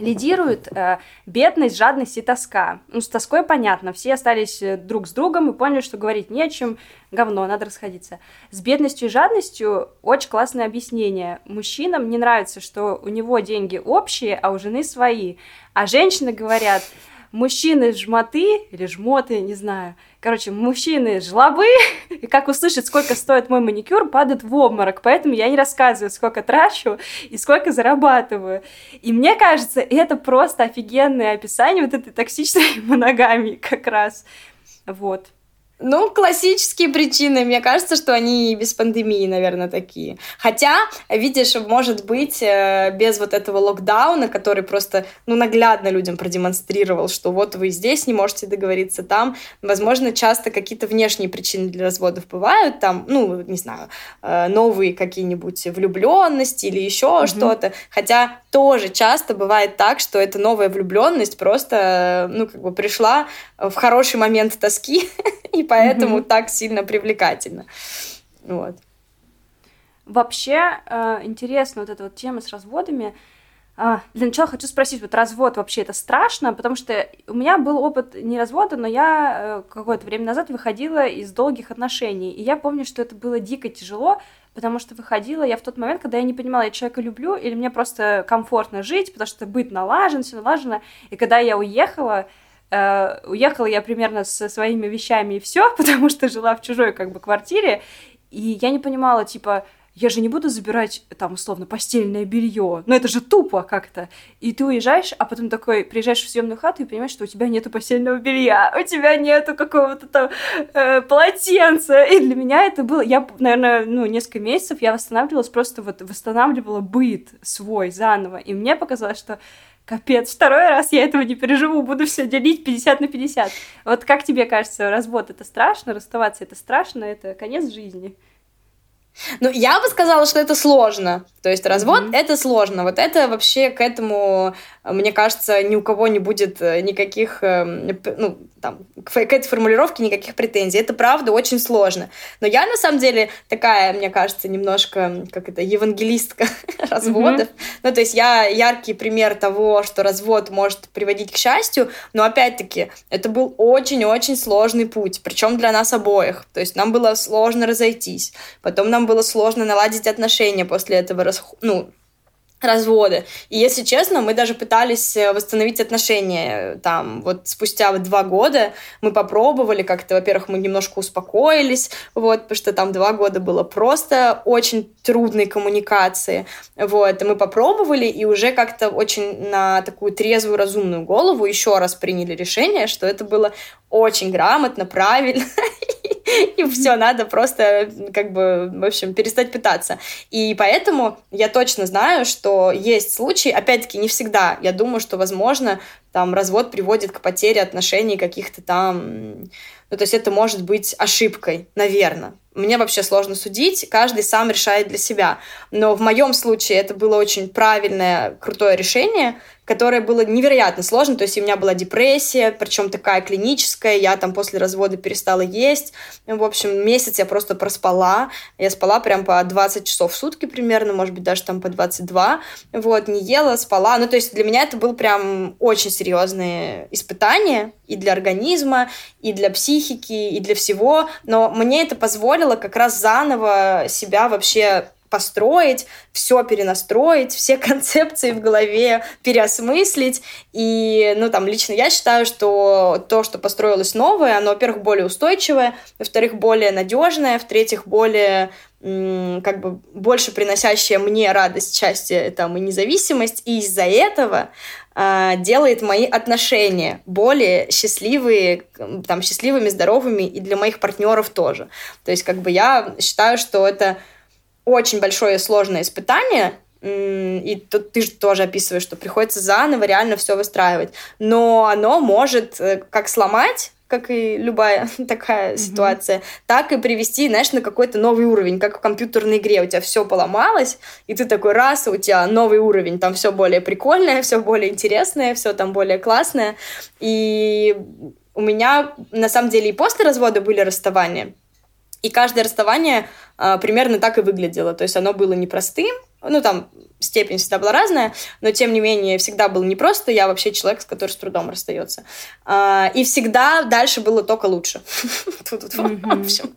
Лидирует э, бедность, жадность и тоска. Ну, с тоской понятно, все остались э, друг с другом и поняли, что говорить не о чем, говно, надо расходиться. С бедностью и жадностью очень классное объяснение. Мужчинам не нравится, что у него деньги общие, а у жены свои. А женщины говорят, мужчины жмоты или жмоты, не знаю. Короче, мужчины жлобы, (laughs) и как услышат, сколько стоит мой маникюр, падают в обморок. Поэтому я не рассказываю, сколько трачу и сколько зарабатываю. И мне кажется, это просто офигенное описание вот этой токсичной (laughs) моногамии как раз. Вот. Ну, классические причины. Мне кажется, что они и без пандемии, наверное, такие. Хотя, видишь, может быть, э, без вот этого локдауна, который просто, ну, наглядно людям продемонстрировал, что вот вы здесь не можете договориться там. Возможно, часто какие-то внешние причины для разводов бывают, там, ну, не знаю, э, новые какие-нибудь влюбленности или еще mm-hmm. что-то. Хотя тоже часто бывает так, что эта новая влюбленность просто, ну, как бы пришла в хороший момент тоски (laughs) и поэтому mm-hmm. так сильно привлекательно. Вот. Вообще э, интересно вот эта вот тема с разводами. А, для начала хочу спросить, вот развод вообще это страшно, потому что у меня был опыт не развода, но я э, какое-то время назад выходила из долгих отношений, и я помню, что это было дико тяжело, потому что выходила я в тот момент, когда я не понимала, я человека люблю или мне просто комфортно жить, потому что быт налажен, все налажено, и когда я уехала, Э, уехала я примерно со своими вещами и все, (laughs) потому что жила в чужой как бы квартире, и я не понимала, типа, я же не буду забирать там условно постельное белье, но это же тупо как-то. И ты уезжаешь, а потом такой приезжаешь в съемную хату и понимаешь, что у тебя нету постельного белья, у тебя нету какого-то там э, полотенца. И для меня это было, я, наверное, ну несколько месяцев я восстанавливалась просто вот восстанавливала быт свой заново, и мне показалось, что капец, второй раз я этого не переживу, буду все делить 50 на 50. Вот как тебе кажется, развод это страшно, расставаться это страшно, это конец жизни? Ну, я бы сказала, что это сложно. То есть развод mm-hmm. это сложно. Вот это вообще к этому, мне кажется, ни у кого не будет э, никаких, эм, ну, там, к этой формулировке никаких претензий. Это правда очень сложно. Но я на самом деле такая, мне кажется, немножко, как это, евангелистка (laughs) разводов. Mm-hmm. Ну, то есть я яркий пример того, что развод может приводить к счастью, но опять-таки это был очень-очень сложный путь, причем для нас обоих. То есть нам было сложно разойтись, потом нам было сложно наладить отношения после этого, ну, разводы. И если честно, мы даже пытались э, восстановить отношения э, там вот спустя два года. Мы попробовали как-то, во-первых, мы немножко успокоились, вот, потому что там два года было просто очень трудной коммуникации. Вот, и мы попробовали и уже как-то очень на такую трезвую, разумную голову еще раз приняли решение, что это было очень грамотно, правильно, (laughs) (laughs) и все, надо просто, как бы, в общем, перестать пытаться. И поэтому я точно знаю, что есть случаи, опять-таки, не всегда. Я думаю, что, возможно, там развод приводит к потере отношений каких-то там... Ну, то есть это может быть ошибкой, наверное. Мне вообще сложно судить, каждый сам решает для себя. Но в моем случае это было очень правильное, крутое решение, которое было невероятно сложно. То есть у меня была депрессия, причем такая клиническая. Я там после развода перестала есть. В общем, месяц я просто проспала. Я спала прям по 20 часов в сутки примерно, может быть, даже там по 22. Вот, не ела, спала. Ну, то есть для меня это был прям очень серьезные испытания и для организма, и для психики, и для всего. Но мне это позволило как раз заново себя вообще построить, все перенастроить, все (laughs) концепции в голове переосмыслить. И, ну, там, лично я считаю, что то, что построилось новое, оно, во-первых, более устойчивое, во-вторых, более надежное, в-третьих, более как бы больше приносящее мне радость, счастье там, и независимость, и из-за этого э, делает мои отношения более счастливые, там, счастливыми, здоровыми, и для моих партнеров тоже. То есть, как бы я считаю, что это очень большое сложное испытание, и тут ты же тоже описываешь, что приходится заново реально все выстраивать. Но оно может э, как сломать как и любая (laughs) такая mm-hmm. ситуация, так и привести, знаешь, на какой-то новый уровень, как в компьютерной игре. У тебя все поломалось, и ты такой раз, и у тебя новый уровень, там все более прикольное, (laughs) все более интересное, все там более классное. И у меня на самом деле и после развода были расставания. И каждое расставание а, примерно так и выглядело. То есть оно было непростым, ну, там, степень всегда была разная, но, тем не менее, всегда было непросто. Я вообще человек, с которым с трудом расстается. А, и всегда дальше было только лучше. (laughs) В общем,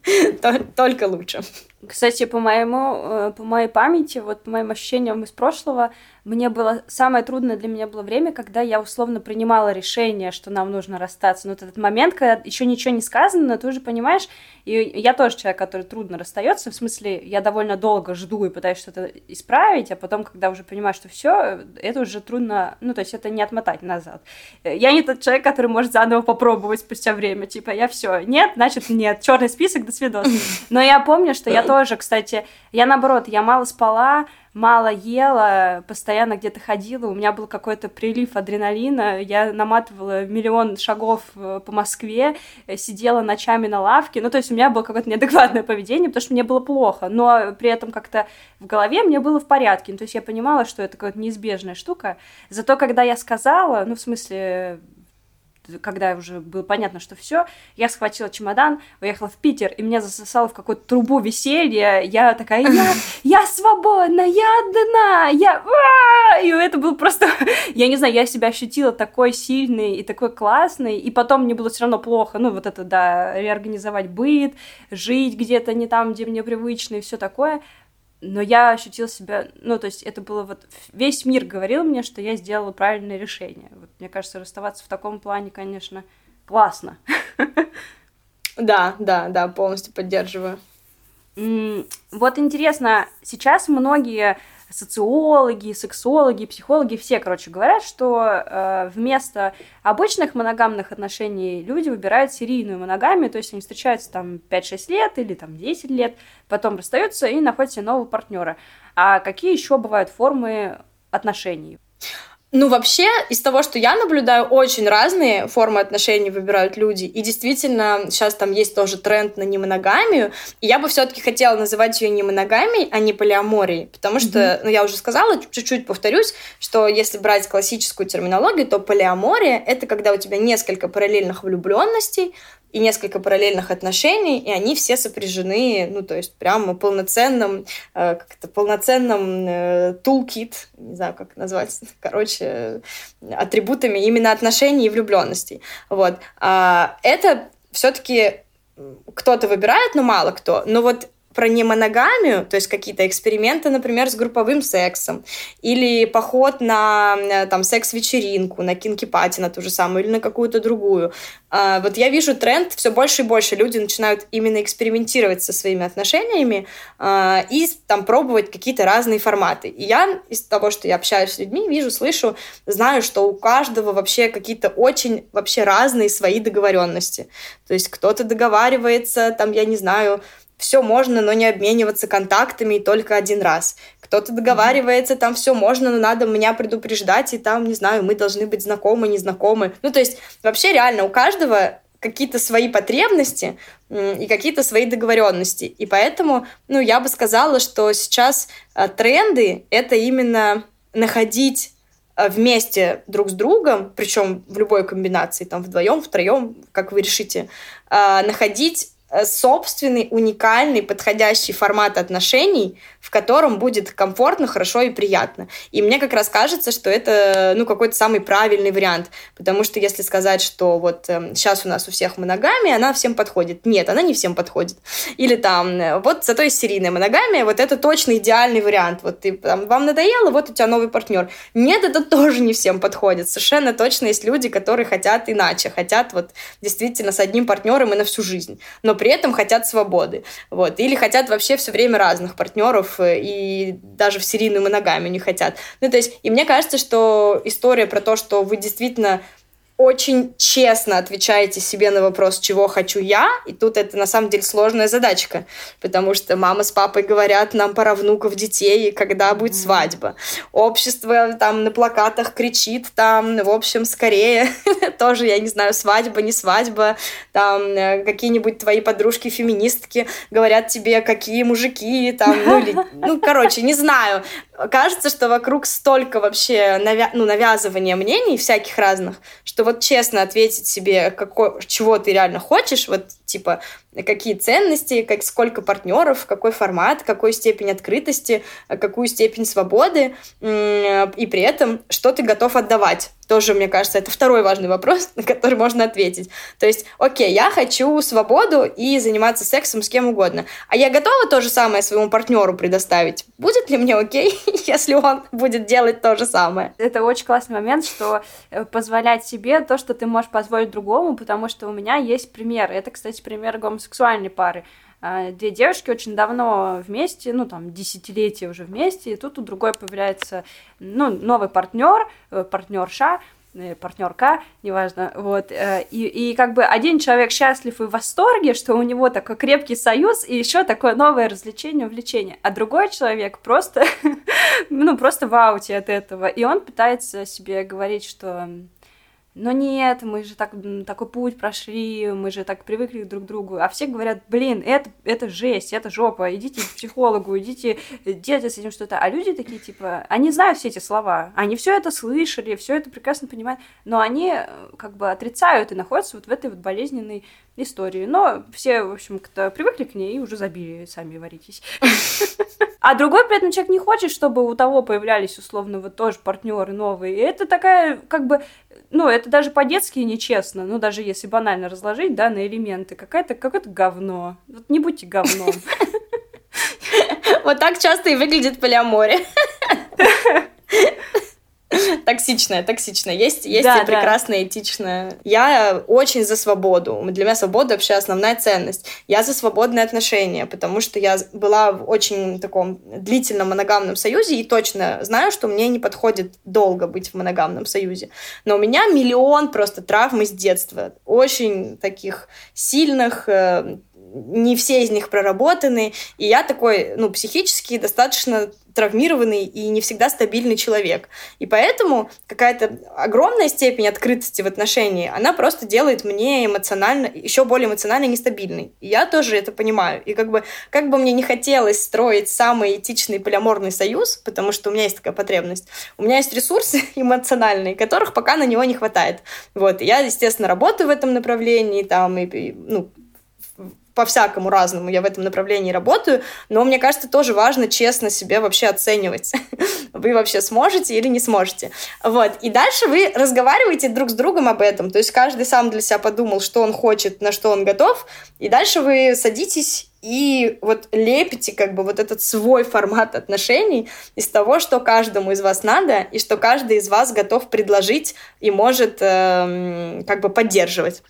только лучше. Кстати, по моему, э, по моей памяти, вот по моим ощущениям из прошлого, мне было самое трудное для меня было время, когда я условно принимала решение, что нам нужно расстаться. Но вот этот момент, когда еще ничего не сказано, но ты уже понимаешь, и я тоже человек, который трудно расстается, в смысле, я довольно долго жду и пытаюсь что-то исправить, а потом, когда уже понимаю, что все, это уже трудно, ну, то есть это не отмотать назад. Я не тот человек, который может заново попробовать спустя время, типа, я все, нет, значит, нет, черный список, до свидос. (laughs) Но я помню, что я тоже, кстати, я наоборот, я мало спала, мало ела, постоянно где-то ходила, у меня был какой-то прилив адреналина, я наматывала миллион шагов э, по Москве, э, сидела ночами на лавке, ну, то есть у меня было какое-то неадекватное поведение, потому что мне было плохо, но при этом как-то в голове мне было в порядке, ну, то есть я понимала, что это какая-то неизбежная штука, зато когда я сказала, ну, в смысле, когда уже было понятно, что все, я схватила чемодан, уехала в Питер, и меня засосало в какую-то трубу веселья. Я такая, я, (laughs) я свободна, я одна, я... И это было просто... (laughs) Я не знаю, я себя ощутила такой сильной и такой классной, и потом мне было все равно плохо. Ну, вот это, да, реорганизовать быт, жить где-то не там, где мне привычно, и все такое но я ощутила себя, ну, то есть это было вот, весь мир говорил мне, что я сделала правильное решение. Вот, мне кажется, расставаться в таком плане, конечно, классно. Да, да, да, полностью поддерживаю. Вот интересно, сейчас многие социологи, сексологи, психологи, все, короче, говорят, что э, вместо обычных моногамных отношений люди выбирают серийную моногамию, то есть они встречаются там 5-6 лет или там 10 лет, потом расстаются и находят себе нового партнера. А какие еще бывают формы отношений? Ну, вообще, из того, что я наблюдаю, очень разные формы отношений выбирают люди. И действительно, сейчас там есть тоже тренд на немоногамию. И я бы все-таки хотела называть ее не моногамией, а не полиаморией. Потому что, mm-hmm. ну, я уже сказала, чуть-чуть повторюсь, что если брать классическую терминологию, то полиамория — это когда у тебя несколько параллельных влюбленностей, и несколько параллельных отношений, и они все сопряжены, ну, то есть прямо полноценным, э, как это, полноценным э, toolkit, не знаю, как назвать, (laughs) короче, атрибутами именно отношений и влюбленностей. Вот. А это все-таки кто-то выбирает, но мало кто. Но вот про немоногамию, то есть какие-то эксперименты, например, с групповым сексом, или поход на э, там секс-вечеринку, на кинки-пати, на ту же самую, или на какую-то другую. А, вот я вижу тренд, все больше и больше люди начинают именно экспериментировать со своими отношениями а, и там пробовать какие-то разные форматы. И я из того, что я общаюсь с людьми, вижу, слышу, знаю, что у каждого вообще какие-то очень вообще разные свои договоренности. То есть кто-то договаривается, там, я не знаю, все можно, но не обмениваться контактами и только один раз. Кто-то договаривается, там все можно, но надо меня предупреждать, и там, не знаю, мы должны быть знакомы, незнакомы. Ну, то есть вообще реально у каждого какие-то свои потребности и какие-то свои договоренности. И поэтому, ну, я бы сказала, что сейчас а, тренды — это именно находить а, вместе друг с другом, причем в любой комбинации, там вдвоем, втроем, как вы решите, а, находить Э, собственный, уникальный, подходящий формат отношений, в котором будет комфортно, хорошо и приятно. И мне как раз кажется, что это, ну, какой-то самый правильный вариант, потому что если сказать, что вот э, сейчас у нас у всех моногамия, она всем подходит. Нет, она не всем подходит. Или там, э, вот зато есть серийная моногамия, вот это точно идеальный вариант. Вот ты, там, вам надоело, вот у тебя новый партнер. Нет, это тоже не всем подходит. Совершенно точно есть люди, которые хотят иначе, хотят вот действительно с одним партнером и на всю жизнь. Но при этом хотят свободы. Вот. Или хотят вообще все время разных партнеров э, и даже в серийную моногамию не хотят. Ну, то есть, и мне кажется, что история про то, что вы действительно очень честно отвечаете себе на вопрос, чего хочу я, и тут это на самом деле сложная задачка, потому что мама с папой говорят, нам пора внуков, детей, когда будет свадьба. Общество там на плакатах кричит, там, в общем, скорее, (laughs) тоже, я не знаю, свадьба, не свадьба, там э, какие-нибудь твои подружки-феминистки говорят тебе, какие мужики, там, ну, или, (laughs) ну, короче, не знаю. Кажется, что вокруг столько вообще навя ну, навязывания мнений всяких разных, что вот честно ответить себе, какой, чего ты реально хочешь, вот типа какие ценности, как, сколько партнеров, какой формат, какой степень открытости, какую степень свободы, и при этом что ты готов отдавать. Тоже, мне кажется, это второй важный вопрос, (laughs) на который можно ответить. То есть, окей, я хочу свободу и заниматься сексом с кем угодно, а я готова то же самое своему партнеру предоставить? Будет ли мне окей, (laughs) если он будет делать то же самое? Это очень классный момент, что э, позволять себе то, что ты можешь позволить другому, потому что у меня есть пример. Это, кстати, пример гомосексуальной пары. а, две девушки очень давно вместе, ну, там, десятилетия уже вместе, и тут у другой появляется, ну, новый партнер, э, партнерша, э, партнерка, неважно, вот, э, и, и как бы один человек счастлив и в восторге, что у него такой крепкий союз и еще такое новое развлечение, увлечение, а другой человек просто, (laughs) ну, просто в ауте от этого, и он пытается себе говорить, что но нет, мы же так, такой путь прошли, мы же так привыкли друг к другу. А все говорят, блин, это, это жесть, это жопа, идите к психологу, идите, делайте с этим что-то. А люди такие, типа, они знают все эти слова, они все это слышали, все это прекрасно понимают, но они э, как бы отрицают и находятся вот в этой вот болезненной истории. Но все, в общем, кто привыкли к ней и уже забили, сами варитесь. (laughs) А другой при этом человек не хочет, чтобы у того появлялись условно вот тоже партнеры новые. И это такая, как бы, ну, это даже по-детски нечестно, ну, даже если банально разложить, да, на элементы. Какая-то, какое-то говно. Вот не будьте говном. (laughs) (laughs) Вот так часто и выглядит полиаморе. (laughs) Токсичная, токсичная. Есть, есть да, и прекрасная, да. этичная. Я очень за свободу. Для меня свобода вообще основная ценность. Я за свободные отношения, потому что я была в очень таком длительном моногамном союзе и точно знаю, что мне не подходит долго быть в моногамном союзе. Но у меня миллион просто травм из детства. Очень таких сильных, э, не все из них проработаны, и я такой, ну, психически достаточно травмированный и не всегда стабильный человек. И поэтому какая-то огромная степень открытости в отношении, она просто делает мне эмоционально, еще более эмоционально нестабильной. И я тоже это понимаю. И как бы, как бы мне не хотелось строить самый этичный полиаморный союз, потому что у меня есть такая потребность, у меня есть ресурсы (laughs) эмоциональные, которых пока на него не хватает. Вот. И я, естественно, работаю в этом направлении, там, и, ну, по-всякому разному я в этом направлении работаю, но мне кажется, тоже важно честно себе вообще оценивать. (laughs) Вы вообще сможете или не сможете. Вот. И дальше вы разговариваете друг с другом об этом. То есть каждый сам для себя подумал, что он хочет, на что он готов. И дальше вы садитесь и вот лепите как бы вот этот свой формат отношений из того, что каждому из вас надо, и что каждый из вас готов предложить и может э, как бы поддерживать.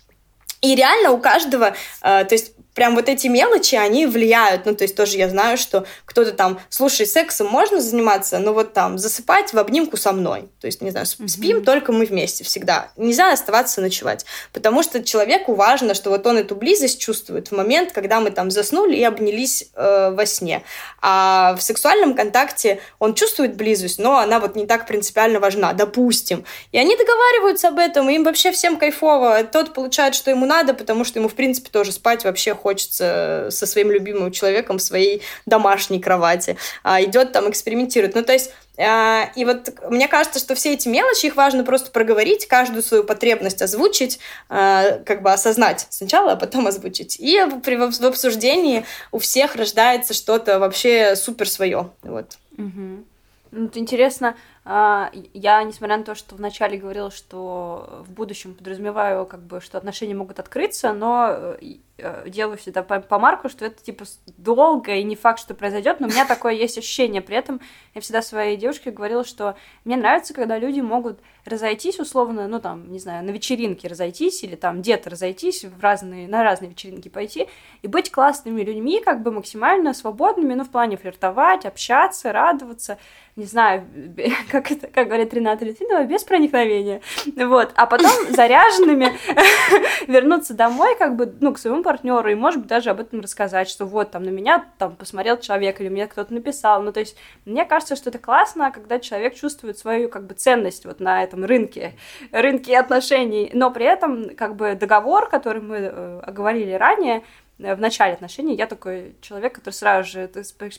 И реально у каждого, э, то есть прям вот эти мелочи, они влияют. Ну, то есть тоже я знаю, что кто-то там, слушай, сексом можно заниматься, но вот там засыпать в обнимку со мной. То есть, не знаю, спим mm-hmm. только мы вместе всегда. Нельзя оставаться ночевать. Потому что человеку важно, что вот он эту близость чувствует в момент, когда мы там заснули и обнялись э, во сне. А в сексуальном контакте он чувствует близость, но она вот не так принципиально важна, допустим. И они договариваются об этом, им вообще всем кайфово. Тот получает, что ему надо, потому что ему, в принципе, тоже спать вообще хочется со своим любимым человеком в своей домашней кровати. А идет там, экспериментирует. Ну, то есть а, и вот мне кажется, что все эти мелочи, их важно просто проговорить, каждую свою потребность озвучить, а, как бы осознать сначала, а потом озвучить. И в обсуждении у всех рождается что-то вообще супер свое. Вот. Угу. Это интересно, я, несмотря на то, что вначале говорила, что в будущем подразумеваю, как бы, что отношения могут открыться, но э, э, делаю всегда по, по марку, что это типа долго и не факт, что произойдет, но у меня такое есть ощущение. При этом я всегда своей девушке говорила, что мне нравится, когда люди могут разойтись условно, ну там, не знаю, на вечеринке разойтись или там где-то разойтись, в разные, на разные вечеринки пойти и быть классными людьми, как бы максимально свободными, ну в плане флиртовать, общаться, радоваться, не знаю, (laughs) как это, как говорит Рената Литвинова, без проникновения. Вот. А потом (laughs) заряженными (laughs) вернуться домой, как бы, ну, к своему партнеру, и, может быть, даже об этом рассказать, что вот, там, на меня там посмотрел человек, или мне кто-то написал. Ну, то есть, мне кажется, что это классно, когда человек чувствует свою, как бы, ценность вот на этом рынке, рынке отношений, но при этом, как бы, договор, который мы э, оговорили ранее, в начале отношений я такой человек, который сразу же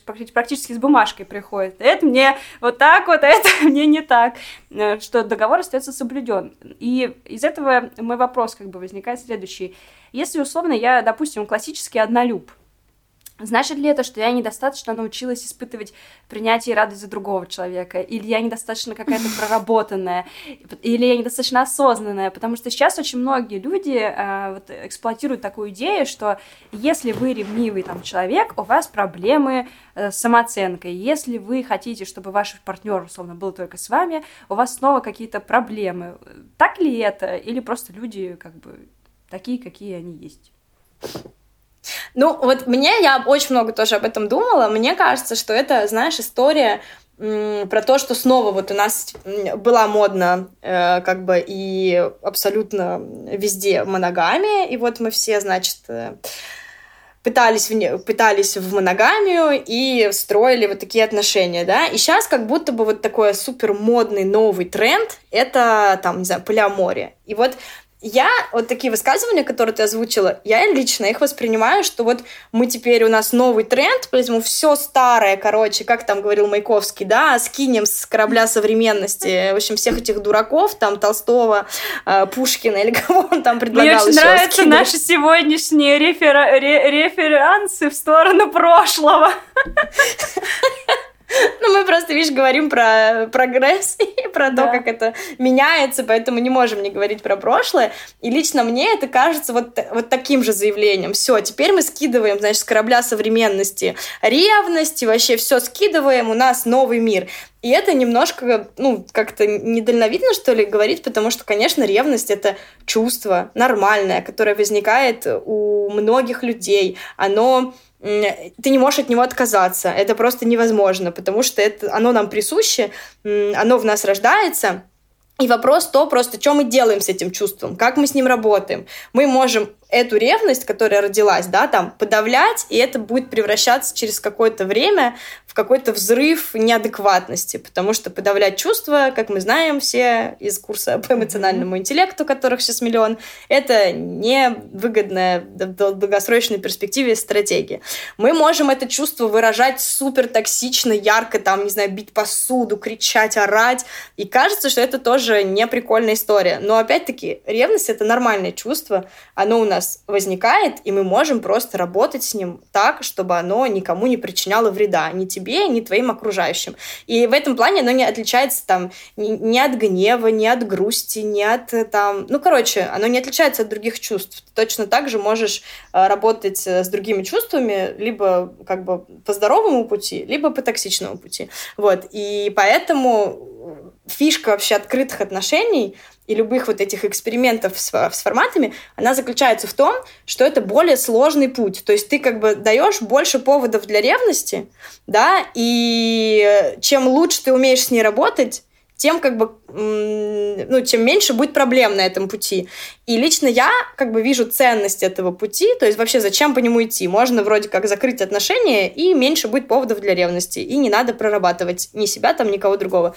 практически с бумажкой приходит. Это мне вот так вот, а (laughs) это мне не так. Э, что договор остается соблюден. И из этого мой вопрос как бы возникает следующий. Если условно я, допустим, классический однолюб, Значит ли это, что я недостаточно научилась испытывать принятие и радость за другого человека? Или я недостаточно какая-то (laughs) проработанная? Или я недостаточно осознанная? Потому что сейчас очень многие люди э, вот, эксплуатируют такую идею, что если вы ревнивый там, человек, у вас проблемы э, с самооценкой. Если вы хотите, чтобы ваш партнер, условно, был только с вами, у вас снова какие-то проблемы. Так ли это? Или просто люди как бы такие, какие они есть? Ну, вот мне, я очень много тоже об этом думала. Мне кажется, что это, знаешь, история про то, что снова вот у нас была модна э, как бы и абсолютно везде моногамия, и вот мы все, значит, э, пытались в, пытались в моногамию и строили вот такие отношения, да, и сейчас как будто бы вот такой супер модный новый тренд — это, там, не знаю, полиамория. И вот я вот такие высказывания, которые ты озвучила, я лично их воспринимаю, что вот мы теперь, у нас новый тренд, поэтому все старое, короче, как там говорил Маяковский, да, скинем с корабля современности, в общем, всех этих дураков, там, Толстого, э, Пушкина или (laughs) кого он там предлагал Мне очень нравятся скинуть. наши сегодняшние рефер... ре... референсы в сторону прошлого. (laughs) Ну, мы просто, видишь, говорим про прогресс (laughs) и про то, как это меняется, поэтому не можем не говорить про прошлое. И лично мне это кажется вот, вот таким же заявлением. Все, теперь мы скидываем, значит, с корабля современности ревности, вообще все скидываем, у нас новый мир. И это немножко, ну, как-то недальновидно, что ли, говорить, потому что, конечно, ревность — это чувство нормальное, которое возникает у многих людей. Оно ты не можешь от него отказаться. Это просто невозможно, потому что это, оно нам присуще, оно в нас рождается. И вопрос то просто, что мы делаем с этим чувством, как мы с ним работаем. Мы можем эту ревность, которая родилась, да, там, подавлять, и это будет превращаться через какое-то время в какой-то взрыв неадекватности, потому что подавлять чувства, как мы знаем все из курса по эмоциональному интеллекту, которых сейчас миллион, это невыгодная в долгосрочной перспективе стратегия. Мы можем это чувство выражать супер токсично, ярко, там, не знаю, бить посуду, кричать, орать, и кажется, что это тоже не прикольная история. Но опять-таки, ревность — это нормальное чувство, оно у нас возникает, и мы можем просто работать с ним так, чтобы оно никому не причиняло вреда, ни тебе, ни твоим окружающим. И в этом плане оно не отличается там ни от гнева, ни от грусти, ни от э, там... Ну, короче, оно не отличается от других чувств. Ты точно так же можешь э, работать э, с другими чувствами, либо как бы по здоровому пути, либо по токсичному пути. Вот. И поэтому фишка вообще открытых отношений и любых вот этих экспериментов с, с форматами, она заключается в том, что это более сложный путь. То есть ты как бы даешь больше поводов для ревности, да, и чем лучше ты умеешь с ней работать, тем как бы, ну, чем меньше будет проблем на этом пути. И лично я как бы вижу ценность этого пути, то есть вообще зачем по нему идти? Можно вроде как закрыть отношения, и меньше будет поводов для ревности, и не надо прорабатывать ни себя там, никого другого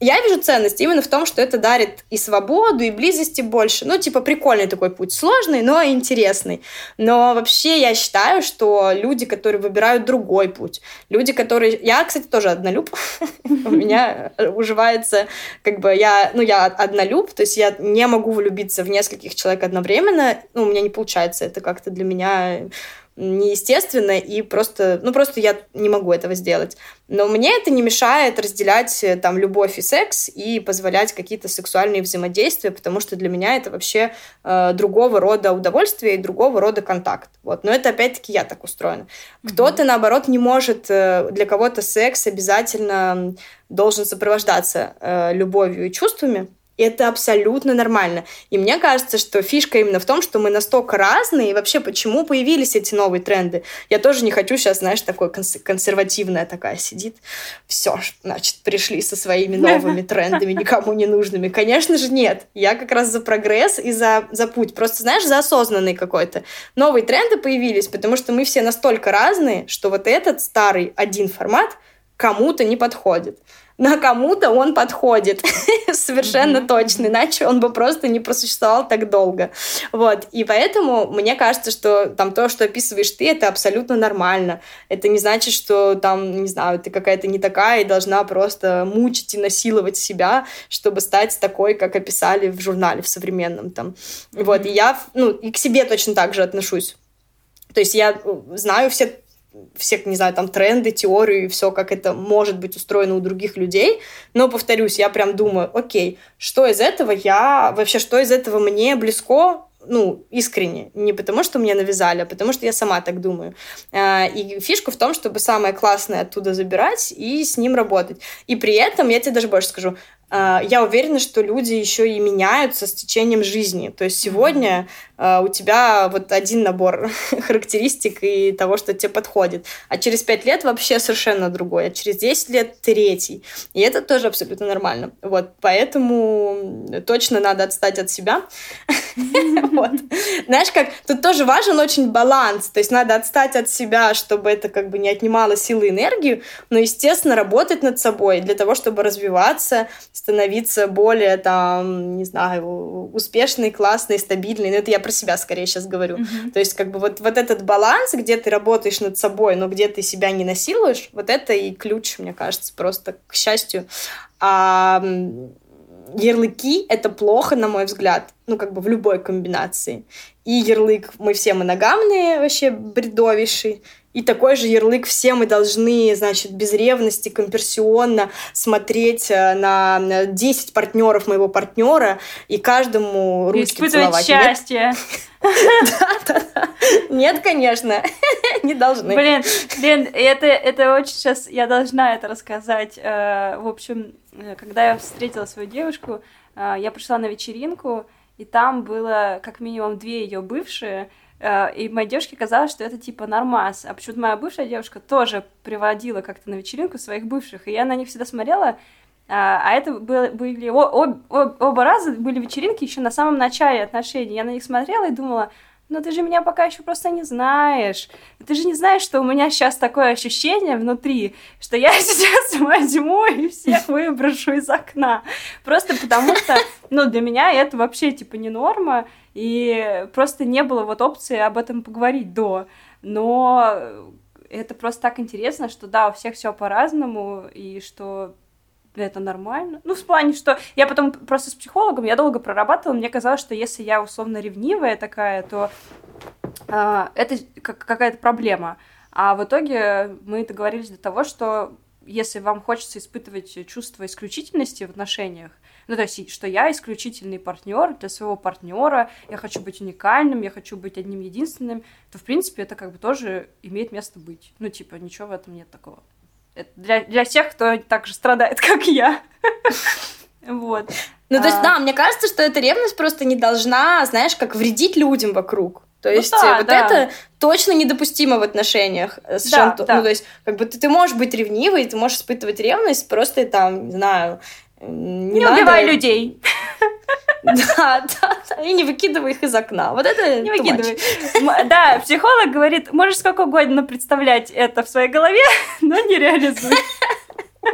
я вижу ценность именно в том, что это дарит и свободу, и близости больше. Ну, типа, прикольный такой путь. Сложный, но интересный. Но вообще я считаю, что люди, которые выбирают другой путь, люди, которые... Я, кстати, тоже однолюб. (laughs) У меня уживается, как бы, я... Ну, я однолюб, то есть я не могу влюбиться в нескольких человек одновременно. Ну, у меня не получается. Это как-то для меня неестественно, и просто, ну, просто я не могу этого сделать. Но мне это не мешает разделять э, там любовь и секс и позволять какие-то сексуальные взаимодействия, потому что для меня это вообще э, другого рода удовольствие и другого рода контакт. Вот. Но это опять-таки я так устроена. Mm-hmm. Кто-то, наоборот, не может, э, для кого-то секс обязательно должен сопровождаться э, любовью и чувствами, это абсолютно нормально. И мне кажется, что фишка именно в том, что мы настолько разные, и вообще почему появились эти новые тренды. Я тоже не хочу сейчас, знаешь, такой консервативная такая сидит. Все, значит, пришли со своими новыми трендами, никому не нужными. Конечно же, нет. Я как раз за прогресс и за, за путь. Просто, знаешь, за осознанный какой-то. Новые тренды появились, потому что мы все настолько разные, что вот этот старый один формат кому-то не подходит на кому-то он подходит (laughs) совершенно mm-hmm. точно, иначе он бы просто не просуществовал так долго. Вот, и поэтому мне кажется, что там то, что описываешь ты, это абсолютно нормально. Это не значит, что там, не знаю, ты какая-то не такая и должна просто мучить и насиловать себя, чтобы стать такой, как описали в журнале в современном там. Mm-hmm. Вот, и я, ну, и к себе точно так же отношусь. То есть я знаю все все, не знаю, там тренды, теории, все, как это может быть устроено у других людей. Но, повторюсь, я прям думаю, окей, что из этого я, вообще, что из этого мне близко, ну, искренне. Не потому, что мне навязали, а потому, что я сама так думаю. А, и фишка в том, чтобы самое классное оттуда забирать и с ним работать. И при этом, я тебе даже больше скажу, я уверена, что люди еще и меняются с течением жизни. То есть сегодня э, у тебя вот один набор (laughs) характеристик и того, что тебе подходит, а через пять лет вообще совершенно другой, а через 10 лет третий. И это тоже абсолютно нормально. Вот, поэтому точно надо отстать от себя. (laughs) Знаешь, как тут тоже важен очень баланс, то есть надо отстать от себя, чтобы это как бы не отнимало силы и энергию, но, естественно, работать над собой для того, чтобы развиваться, становиться более, там, не знаю, успешной, классной, стабильной. Но ну, это я про себя скорее сейчас говорю. Mm-hmm. То есть как бы вот, вот этот баланс, где ты работаешь над собой, но где ты себя не насилуешь, вот это и ключ, мне кажется, просто к счастью. А ярлыки — это плохо, на мой взгляд, ну, как бы в любой комбинации. И ярлык «мы все моногамные» вообще бредовейший, и такой же ярлык все мы должны, значит, без ревности, комперсионно смотреть э, на 10 партнеров моего партнера и каждому ручки Испытывать целовать. счастье. Нет, конечно, (laughs) не должны. Блин, блин, это, это очень сейчас, я должна это рассказать. Э, в общем, э, когда я встретила свою девушку, я пришла на вечеринку, и там было как минимум две ее бывшие, и моей девушке казалось, что это типа нормас. А почему-то моя бывшая девушка тоже приводила как-то на вечеринку своих бывших. И я на них всегда смотрела, а, а это были, о, о, о, оба раза были вечеринки еще на самом начале отношений. Я на них смотрела и думала, но ты же меня пока еще просто не знаешь. Ты же не знаешь, что у меня сейчас такое ощущение внутри, что я (laughs) сейчас возьму и всех выброшу из окна. Просто потому что, ну, для меня это вообще, типа, не норма, и просто не было вот опции об этом поговорить до. Но это просто так интересно, что да, у всех все по-разному, и что это нормально. Ну, в плане, что я потом просто с психологом, я долго прорабатывала, мне казалось, что если я условно ревнивая такая, то э, это какая-то проблема. А в итоге мы договорились до того, что если вам хочется испытывать чувство исключительности в отношениях, ну, то есть, что я исключительный партнер для своего партнера, я хочу быть уникальным, я хочу быть одним единственным, то, в принципе, это как бы тоже имеет место быть. Ну, типа, ничего в этом нет такого. Это для, для всех, кто так же страдает, (laughs) как я. Вот. Ну, то есть, а. да, мне кажется, что эта ревность просто не должна, знаешь, как вредить людям вокруг. То ну есть да, вот да. это точно недопустимо в отношениях. Совершенно, да, да. Ну, то есть, как бы ты, ты можешь быть ревнивой, ты можешь испытывать ревность, просто там, не знаю, не, не надо... убивай людей. Да, да, да, и не выкидывай их из окна. Вот это Не выкидывай. Да, психолог говорит, можешь сколько угодно представлять это в своей голове, (laughs) но не реализуй.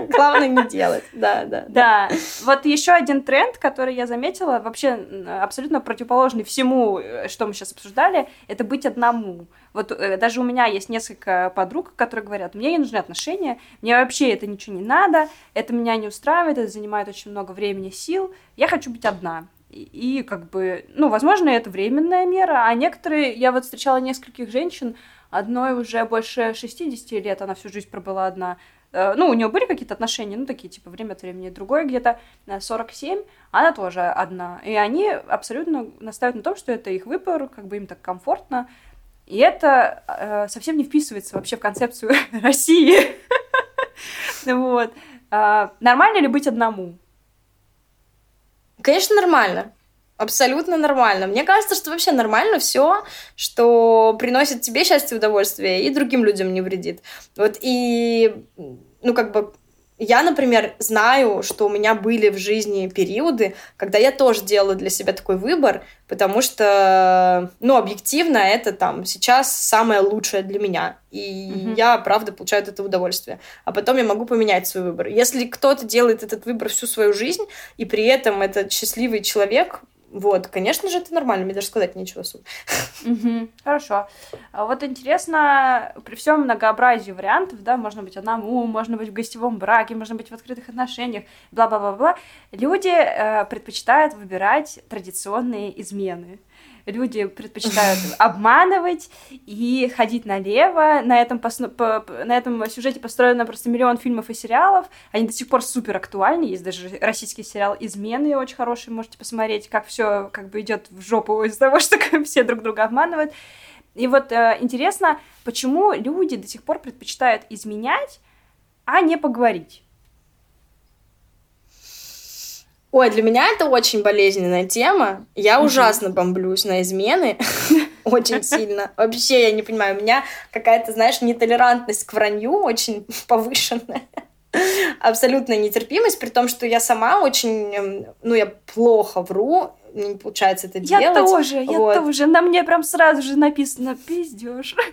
Главное не делать, да, да. Да, вот еще один тренд, который я заметила, вообще абсолютно противоположный всему, э, что мы сейчас обсуждали, это быть одному. Вот э, даже у меня есть несколько подруг, которые говорят, мне не нужны отношения, мне вообще это ничего не надо, это меня не устраивает, это занимает очень много времени, сил, я хочу быть одна. И, и как бы, ну, возможно, это временная мера, а некоторые, я вот встречала нескольких женщин, одной уже больше 60 лет, она всю жизнь пробыла одна, Э, ну, у нее были какие-то отношения, ну, такие, типа, время от времени. Другой где-то 47, она тоже одна. И они абсолютно настаивают на том, что это их выбор, как бы им так комфортно. И это э, совсем не вписывается вообще в концепцию (laughs) России. (laughs) Вот. А, нормально ли быть одному? Конечно, нормально. Абсолютно нормально. Мне кажется, что вообще нормально все, что приносит тебе счастье и удовольствие, и другим людям не вредит. Вот и, ну, как бы, я, например, знаю, что у меня были в жизни периоды, когда я тоже делала для себя такой выбор, потому что, ну, объективно, это там сейчас самое лучшее для меня. И mm-hmm. я, правда, получаю от этого удовольствие. А потом я могу поменять свой выбор. Если кто-то делает этот выбор всю свою жизнь, и при этом этот счастливый человек, вот, конечно же, это нормально, мне даже сказать нечего особо. Угу, хорошо. А вот интересно, при всем многообразии вариантов, да, можно быть одному, можно быть в гостевом браке, можно быть в открытых отношениях, бла-бла-бла-бла, люди э, предпочитают выбирать традиционные измены люди предпочитают обманывать и ходить налево. На этом, посно... по... на этом сюжете построено просто миллион фильмов и сериалов. Они до сих пор супер актуальны. Есть даже российский сериал «Измены» очень хороший, можете посмотреть, как все как бы идет в жопу из-за того, (laughs) что все друг друга обманывают. И вот э, интересно, почему люди до сих пор предпочитают изменять, а не поговорить? Ой, для меня это очень болезненная тема. Я ужасно бомблюсь на измены. (laughs) Очень сильно. Вообще, я не понимаю, у меня какая-то, знаешь, нетолерантность к вранью очень (laughs) повышенная. Абсолютная нетерпимость, при том, что я сама очень, эм, ну, я плохо вру, не получается это я делать. Я тоже, вот. я тоже. На мне прям сразу же написано «пиздешь». (laughs)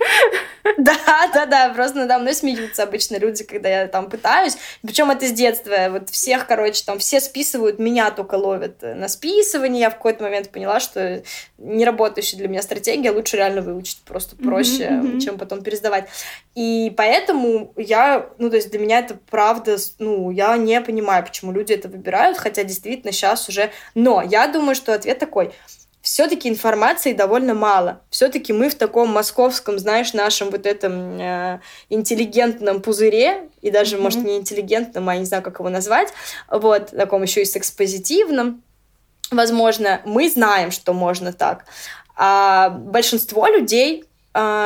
Да, да, да, просто надо мной смеются обычно люди, когда я там пытаюсь. Причем это с детства. Вот всех, короче, там все списывают, меня только ловят на списывание. Я в какой-то момент поняла, что не работающая для меня стратегия, лучше реально выучить, просто проще, mm-hmm. чем потом пересдавать. И поэтому я, ну, то есть для меня это правда, ну, я не понимаю, почему люди это выбирают, хотя действительно сейчас уже... Но я думаю, что ответ такой все-таки информации довольно мало. Все-таки мы в таком московском, знаешь, нашем вот этом э, интеллигентном пузыре, и даже, mm-hmm. может, не интеллигентном, а я не знаю, как его назвать, вот, таком еще и секспозитивном, возможно, мы знаем, что можно так. А большинство людей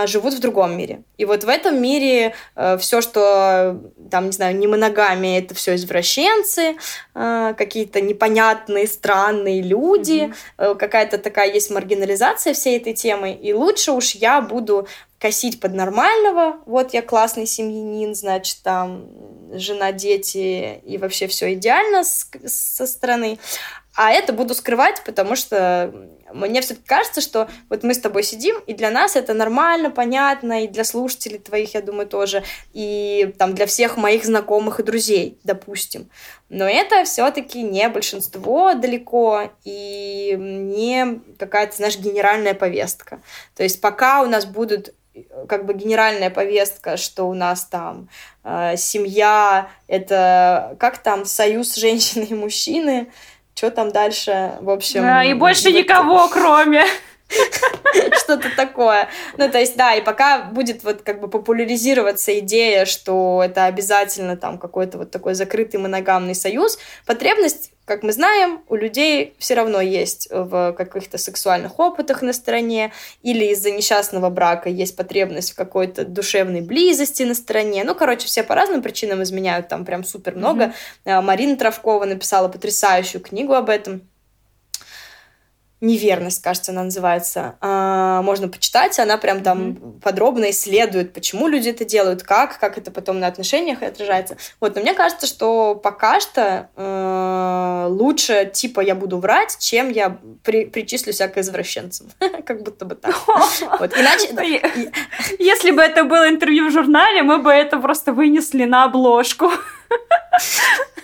живут в другом мире. И вот в этом мире э, все, что там, не знаю, не моногами, это все извращенцы, э, какие-то непонятные, странные люди, mm-hmm. какая-то такая есть маргинализация всей этой темы. И лучше уж я буду косить под нормального, вот я классный семьянин, значит, там жена, дети и вообще все идеально с, со стороны, а это буду скрывать, потому что мне все-таки кажется, что вот мы с тобой сидим, и для нас это нормально, понятно, и для слушателей твоих, я думаю, тоже, и там для всех моих знакомых и друзей, допустим. Но это все-таки не большинство далеко, и не какая-то, знаешь, генеральная повестка. То есть пока у нас будут как бы генеральная повестка, что у нас там э, семья, это как там союз (laughs) женщины и мужчины, что там дальше, в общем... Да, и больше никого, кроме... (laughs) Что-то такое. Ну, то есть, да, и пока будет вот как бы популяризироваться идея, что это обязательно там какой-то вот такой закрытый моногамный союз, потребность, как мы знаем, у людей все равно есть в каких-то сексуальных опытах на стороне, или из-за несчастного брака есть потребность в какой-то душевной близости на стороне. Ну, короче, все по разным причинам изменяют, там прям супер много. Mm-hmm. Марина Травкова написала потрясающую книгу об этом неверность, кажется, она называется. А, можно почитать, она прям там mm-hmm. подробно исследует, почему люди это делают, как, как это потом на отношениях отражается. Вот, но мне кажется, что пока что э, лучше, типа, я буду врать, чем я при, причислю себя к извращенцам. (laughs) Как будто бы так. (laughs) Вот, иначе... Если бы это было интервью в журнале, мы бы это просто вынесли на обложку. (laughs)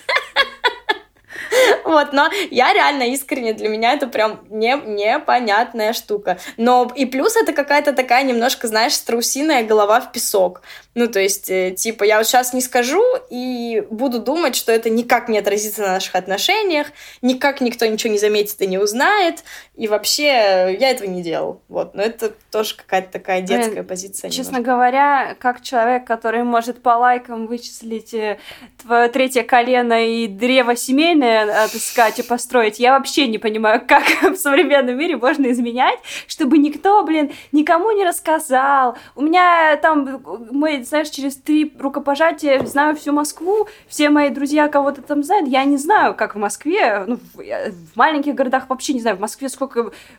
(laughs) Вот, но я реально искренне, для меня это прям не, непонятная штука. Но и плюс это какая-то такая немножко, знаешь, страусиная голова в песок. Ну, то есть, э, типа, я вот сейчас не скажу и буду думать, что это никак не отразится на наших отношениях, никак никто ничего не заметит и не узнает, и вообще я этого не делал. Вот, но это тоже какая-то такая детская Блин, позиция. Честно немножко. говоря, как человек, который может по лайкам вычислить э, твое третье колено и древо семейное отыскать и построить, я вообще не понимаю, (laughs) как в современном мире можно изменять, чтобы никто, блин, никому не рассказал. У меня там мой знаешь, через три рукопожатия знаю всю Москву, все мои друзья кого-то там знают. Я не знаю, как в Москве, ну, в, в маленьких городах вообще не знаю, в Москве сколько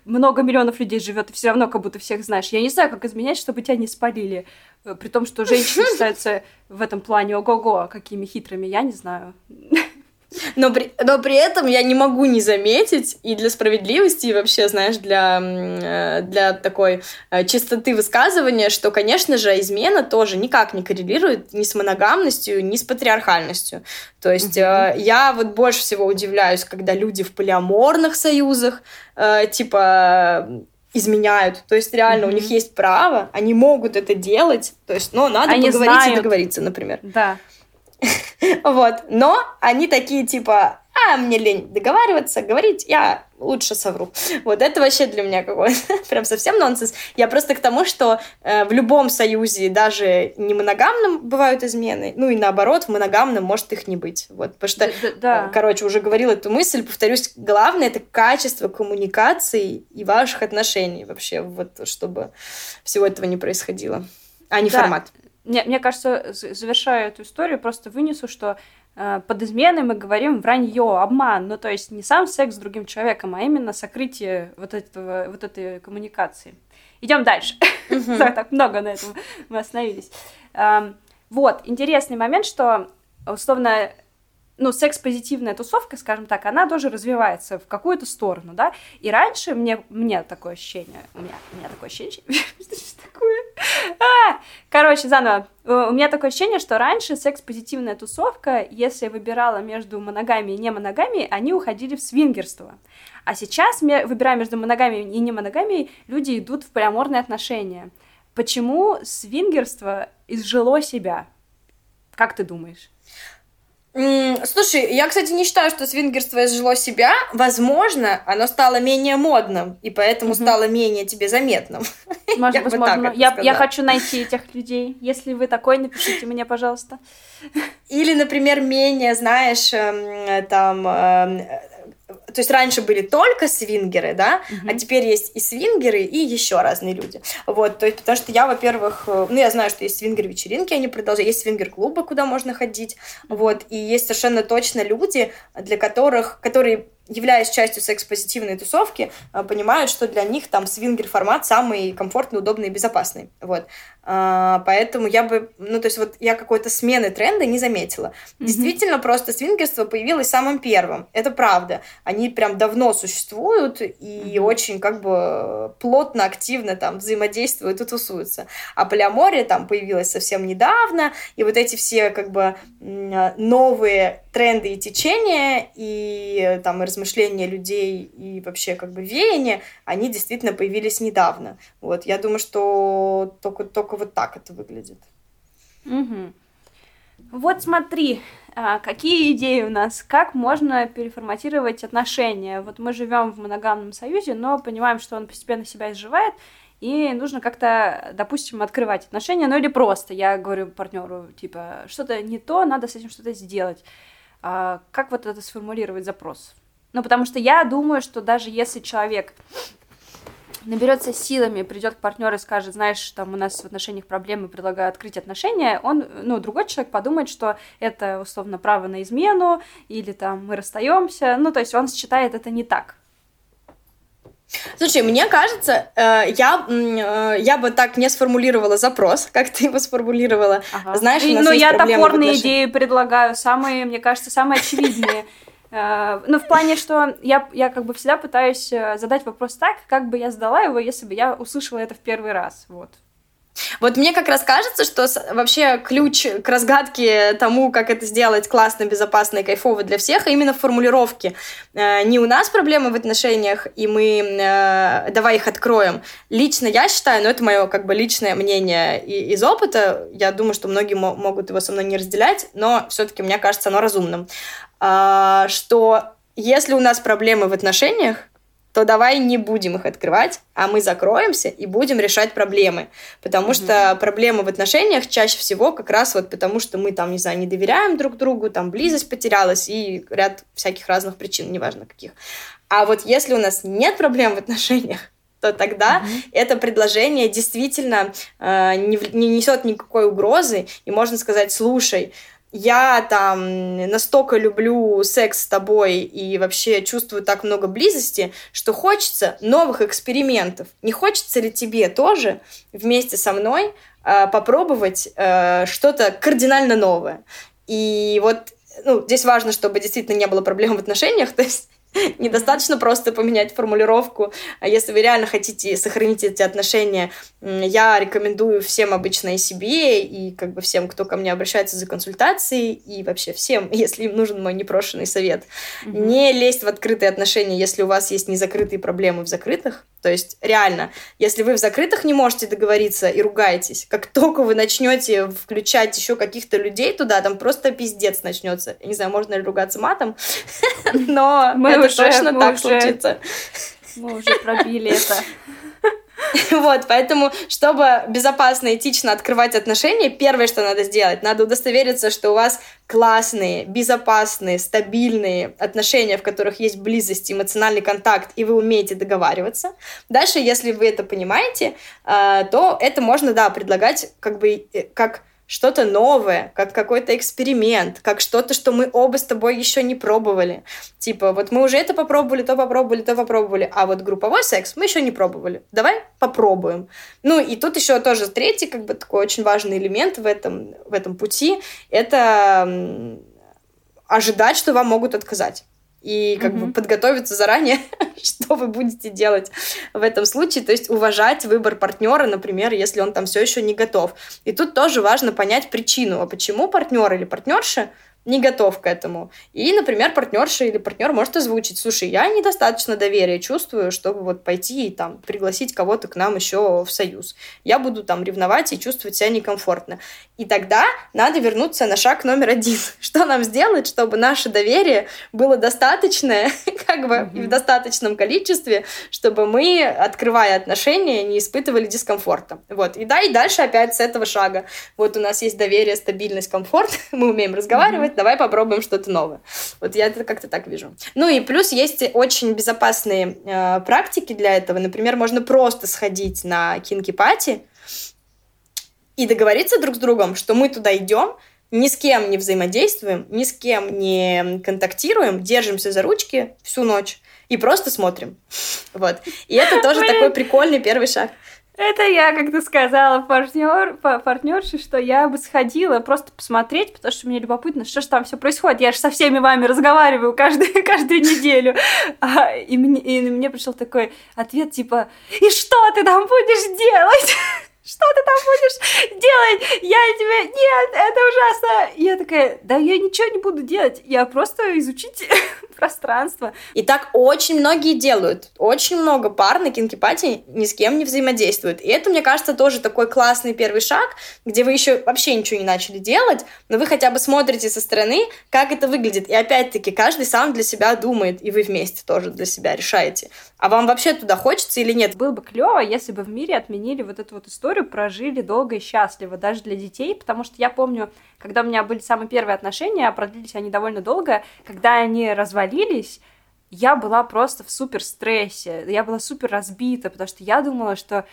много миллионов людей живет, и все равно как будто всех знаешь. Я не знаю, как изменять, чтобы тебя не спалили. Э, при том, что женщины (laughs) считаются в этом плане ого-го, какими хитрыми, я не знаю. (laughs) Но при, но при этом я не могу не заметить, и для справедливости, и вообще, знаешь, для, э, для такой э, чистоты высказывания, что, конечно же, измена тоже никак не коррелирует ни с моногамностью, ни с патриархальностью. То есть mm-hmm. я вот больше всего удивляюсь, когда люди в полиаморных союзах, типа изменяют. То есть реально mm-hmm. у них есть право, они могут это делать. То есть, но надо они поговорить знают. и договориться, например. Да. (laughs) Вот. Но они такие типа, а мне лень договариваться, говорить, я лучше совру. Вот это вообще для меня какой-то (laughs) прям совсем нонсенс. Я просто к тому, что э, в любом союзе, даже не моногамном бывают измены, ну и наоборот, в моногамном может их не быть. Вот, потому что, да, да. Э, короче, уже говорила эту мысль, повторюсь, главное это качество коммуникации и ваших отношений вообще, вот, чтобы всего этого не происходило, а не да. формат. Мне, мне кажется, завершая эту историю, просто вынесу, что Э, под изменой мы говорим вранье, обман, ну то есть не сам секс с другим человеком, а именно сокрытие вот, этого, вот этой коммуникации. Идем дальше. (laughs) Так много на этом мы остановились. Эм, вот, интересный момент, что условно ну, секс-позитивная тусовка, скажем так, она тоже развивается в какую-то сторону, да, и раньше мне, мне такое ощущение, у меня, у меня такое ощущение, (laughs) что такое? А! Короче, заново, у меня такое ощущение, что раньше секс-позитивная тусовка, если выбирала между моногами и не моногами, они уходили в свингерство, а сейчас, выбирая между моногами и не моногами, люди идут в полиаморные отношения. Почему свингерство изжило себя? Как ты думаешь? Слушай, я, кстати, не считаю, что свингерство изжило себя. Возможно, оно стало менее модным, и поэтому угу. стало менее тебе заметным. Может, возможно. Я, я хочу найти этих людей. Если вы такой, напишите мне, пожалуйста. Или, например, менее, знаешь, эм, там эм, то есть раньше были только свингеры, да, uh-huh. а теперь есть и свингеры, и еще разные люди. Вот, то есть, потому что я, во-первых, э, ну, я знаю, что есть свингер-вечеринки, они продолжают, есть свингер-клубы, куда можно ходить, вот, и есть совершенно точно люди, для которых, которые являясь частью секс-позитивной тусовки, э, понимают, что для них там свингер-формат самый комфортный, удобный и безопасный. Вот. А, поэтому я бы, ну, то есть вот я какой-то смены тренда не заметила. Mm-hmm. Действительно, просто свингерство появилось самым первым. Это правда. Они прям давно существуют и mm-hmm. очень как бы плотно, активно там взаимодействуют и тусуются. А полиамория там появилась совсем недавно, и вот эти все как бы новые тренды и течения, и там и размышления людей, и вообще как бы веяния, они действительно появились недавно. Вот, я думаю, что только, только вот так это выглядит. Угу. Вот смотри, а, какие идеи у нас, как можно переформатировать отношения. Вот мы живем в моногамном союзе, но понимаем, что он постепенно себя изживает, и нужно как-то, допустим, открывать отношения, ну или просто, я говорю партнеру, типа, что-то не то, надо с этим что-то сделать. А как вот это сформулировать запрос? Ну, потому что я думаю, что даже если человек наберется силами, придет к партнеру и скажет, знаешь, там у нас в отношениях проблемы, предлагаю открыть отношения, он, ну, другой человек подумает, что это условно право на измену, или там мы расстаемся, ну, то есть он считает это не так. Слушай, мне кажется, э, я, э, я бы так не сформулировала запрос, (laughs) как ты его сформулировала. Ага. Знаешь, у нас ну, я топорные идеи предлагаю, самые, мне кажется, самые очевидные. (laughs) Э, ну, в плане, что я, я как бы всегда пытаюсь э, задать вопрос так, как бы я задала его, если бы я услышала это в первый раз, вот. Вот мне как раз кажется, что вообще ключ к разгадке тому, как это сделать классно, безопасно и кайфово для всех, а именно в формулировке. Э, не у нас проблемы в отношениях, и мы давай их откроем. Лично я считаю, но это мое как бы личное мнение из опыта, я думаю, что многие могут его со мной не разделять, но все-таки мне кажется оно разумным. А, что если у нас проблемы в отношениях, то давай не будем их открывать, а мы закроемся и будем решать проблемы. Потому mm-hmm. что проблемы в отношениях чаще всего как раз вот потому, что мы там, не знаю, не доверяем друг другу, там близость потерялась и ряд всяких разных причин, неважно каких. А вот если у нас нет проблем в отношениях, то тогда mm-hmm. это предложение действительно э, не, не несет никакой угрозы, и можно сказать, слушай, я там настолько люблю секс с тобой и вообще чувствую так много близости, что хочется новых экспериментов. Не хочется ли тебе тоже вместе со мной э, попробовать э, что-то кардинально новое? И вот ну, здесь важно, чтобы действительно не было проблем в отношениях, (laughs) то есть (laughs) Недостаточно просто поменять формулировку. А если вы реально хотите сохранить эти отношения, я рекомендую всем обычно и себе, и как бы всем, кто ко мне обращается за консультацией, и вообще всем, (laughs) если им нужен мой непрошенный совет, mm-hmm. не лезть в открытые отношения, если у вас есть незакрытые проблемы в закрытых. То есть реально, если вы в закрытых не можете договориться и ругаетесь, как только вы начнете включать еще каких-то людей туда, там просто пиздец начнется. Я не знаю, можно ли ругаться матом, (laughs) но уже, точно так случится. Мы уже пробили это. (laughs) Вот, поэтому, чтобы безопасно, этично открывать отношения, первое, что надо сделать, надо удостовериться, что у вас классные, безопасные, стабильные отношения, в которых есть близость, эмоциональный контакт, и вы умеете договариваться. Дальше, если вы это понимаете, э, то это можно, да, предлагать как бы э, как что-то новое, как какой-то эксперимент, как что-то, что мы оба с тобой еще не пробовали. Типа, вот мы уже это попробовали, то попробовали, то попробовали, а вот групповой секс мы еще не пробовали. Давай попробуем. Ну, и тут еще тоже третий, как бы, такой очень важный элемент в этом, в этом пути, это ожидать, что вам могут отказать и как mm-hmm. бы подготовиться заранее, (laughs) что вы будете делать в этом случае, то есть уважать выбор партнера, например, если он там все еще не готов. И тут тоже важно понять причину, а почему партнер или партнерша не готов к этому. И, например, партнерша или партнер может озвучить, слушай, я недостаточно доверия чувствую, чтобы вот пойти и там пригласить кого-то к нам еще в союз. Я буду там ревновать и чувствовать себя некомфортно. И тогда надо вернуться на шаг номер один. (laughs) Что нам сделать, чтобы наше доверие было достаточное, (laughs) как бы mm-hmm. в достаточном количестве, чтобы мы, открывая отношения, не испытывали дискомфорта. Вот. И да, и дальше опять с этого шага. Вот у нас есть доверие, стабильность, комфорт, (laughs) мы умеем разговаривать, давай попробуем что-то новое. Вот я это как-то так вижу. Ну и плюс есть очень безопасные э, практики для этого. Например, можно просто сходить на кинки-пати и договориться друг с другом, что мы туда идем, ни с кем не взаимодействуем, ни с кем не контактируем, держимся за ручки всю ночь и просто смотрим. Вот. И это тоже такой прикольный первый шаг. Это я как-то сказала партнер, партнерше, что я бы сходила просто посмотреть, потому что мне любопытно, что же там все происходит. Я же со всеми вами разговариваю каждую, (laughs) каждую неделю. А, и, мне, и мне пришел такой ответ типа, и что ты там будешь делать? (laughs) что ты там будешь делать? Я тебе... Нет, это ужасно. Я такая, да я ничего не буду делать, я просто изучить (laughs) пространство. И так очень многие делают. Очень много пар на кинкипати ни с кем не взаимодействуют. И это, мне кажется, тоже такой классный первый шаг, где вы еще вообще ничего не начали делать, но вы хотя бы смотрите со стороны, как это выглядит. И опять-таки, каждый сам для себя думает, и вы вместе тоже для себя решаете. А вам вообще туда хочется или нет? Было бы клево, если бы в мире отменили вот эту вот историю, прожили долго и счастливо, даже для детей, потому что я помню, когда у меня были самые первые отношения, продлились они довольно долго, когда они развалились, я была просто в супер стрессе, я была супер разбита, потому что я думала, что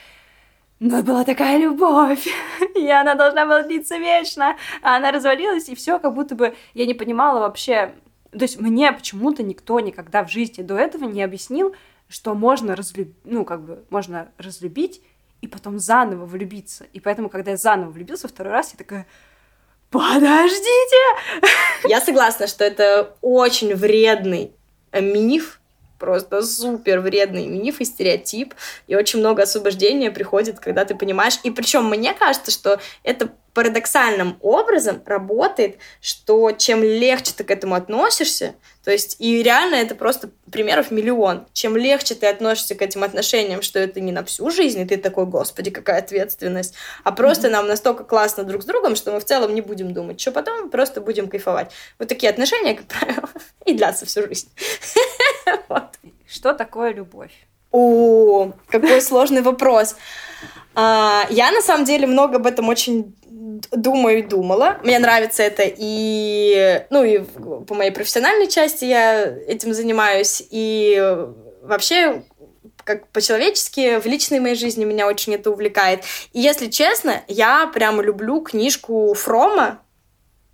ну, была такая любовь, (laughs) и она должна была длиться вечно, а она развалилась, и все, как будто бы я не понимала вообще, то есть мне почему-то никто никогда в жизни до этого не объяснил, что можно разлюбить, ну, как бы, можно разлюбить и потом заново влюбиться. И поэтому, когда я заново влюбился второй раз, я такая, подождите! Я согласна, что это очень вредный миф, просто супер вредный миф и стереотип, и очень много освобождения приходит, когда ты понимаешь. И причем мне кажется, что это парадоксальным образом работает, что чем легче ты к этому относишься, то есть и реально это просто примеров миллион. Чем легче ты относишься к этим отношениям, что это не на всю жизнь, и ты такой, господи, какая ответственность, а просто mm-hmm. нам настолько классно друг с другом, что мы в целом не будем думать, что потом просто будем кайфовать. Вот такие отношения, как правило, (laughs) и длятся всю жизнь. (laughs) Что такое любовь? О, какой сложный вопрос. А, я на самом деле много об этом очень думаю и думала. Мне нравится это и, ну, и по моей профессиональной части я этим занимаюсь. И вообще как по-человечески, в личной моей жизни меня очень это увлекает. И если честно, я прямо люблю книжку Фрома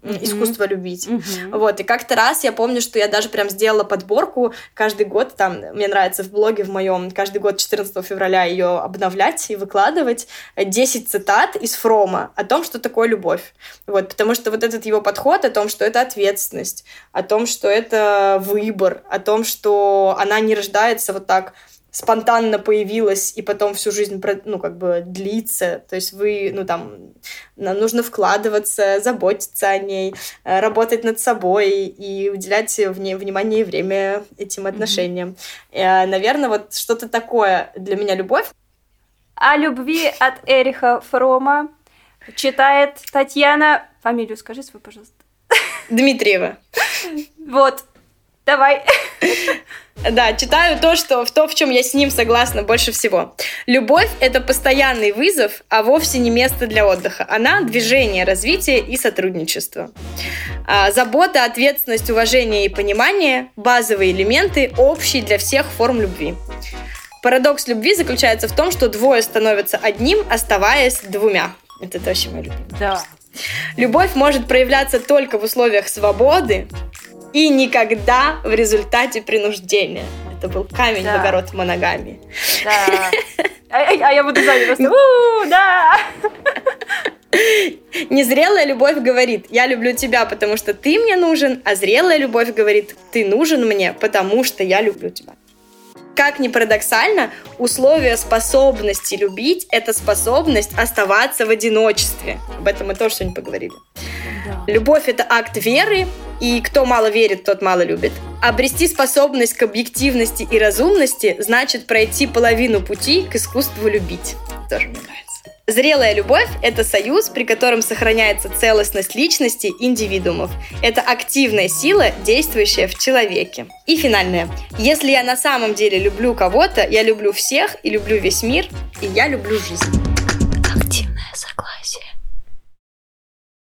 mm-hmm. искусство любить. Mm-hmm. Вот, и как-то раз я помню, что я даже прям сделала подборку каждый год, там, мне нравится в блоге в моем, каждый год 14 февраля ее обновлять и выкладывать, 10 цитат из Фрома о том, что такое любовь. Вот, потому что вот этот его подход о том, что это ответственность, о том, что это выбор, о том, что она не рождается вот так спонтанно появилась и потом всю жизнь, ну, как бы длится. То есть вы, ну, там, нужно вкладываться, заботиться о ней, э, работать над собой и уделять в ней внимание и время этим отношениям. Mm-hmm. Наверное, вот что-то такое для меня любовь. О любви от Эриха Фрома читает Татьяна... Фамилию скажи свою, пожалуйста. Дмитриева. Вот, давай. (laughs) Да, читаю то, что в то, в чем я с ним согласна больше всего. Любовь – это постоянный вызов, а вовсе не место для отдыха. Она – движение, развитие и сотрудничество. А, забота, ответственность, уважение и понимание – базовые элементы, общие для всех форм любви. Парадокс любви заключается в том, что двое становятся одним, оставаясь двумя. Это то, чем я люблю. Да. Любовь может проявляться только в условиях свободы и никогда в результате принуждения. Это был камень да. в огород моногами. Да. (laughs) А, а я буду сзади просто, да! (laughs) Незрелая любовь говорит, я люблю тебя, потому что ты мне нужен, а зрелая любовь говорит, ты нужен мне, потому что я люблю тебя. Как ни парадоксально, условие способности любить – это способность оставаться в одиночестве. Об этом мы тоже сегодня поговорили. Да. Любовь – это акт веры, и кто мало верит, тот мало любит. Обрести способность к объективности и разумности значит пройти половину пути к искусству любить. Тоже мне нравится. Зрелая любовь – это союз, при котором сохраняется целостность личности индивидуумов. Это активная сила, действующая в человеке. И финальное. Если я на самом деле люблю кого-то, я люблю всех и люблю весь мир, и я люблю жизнь.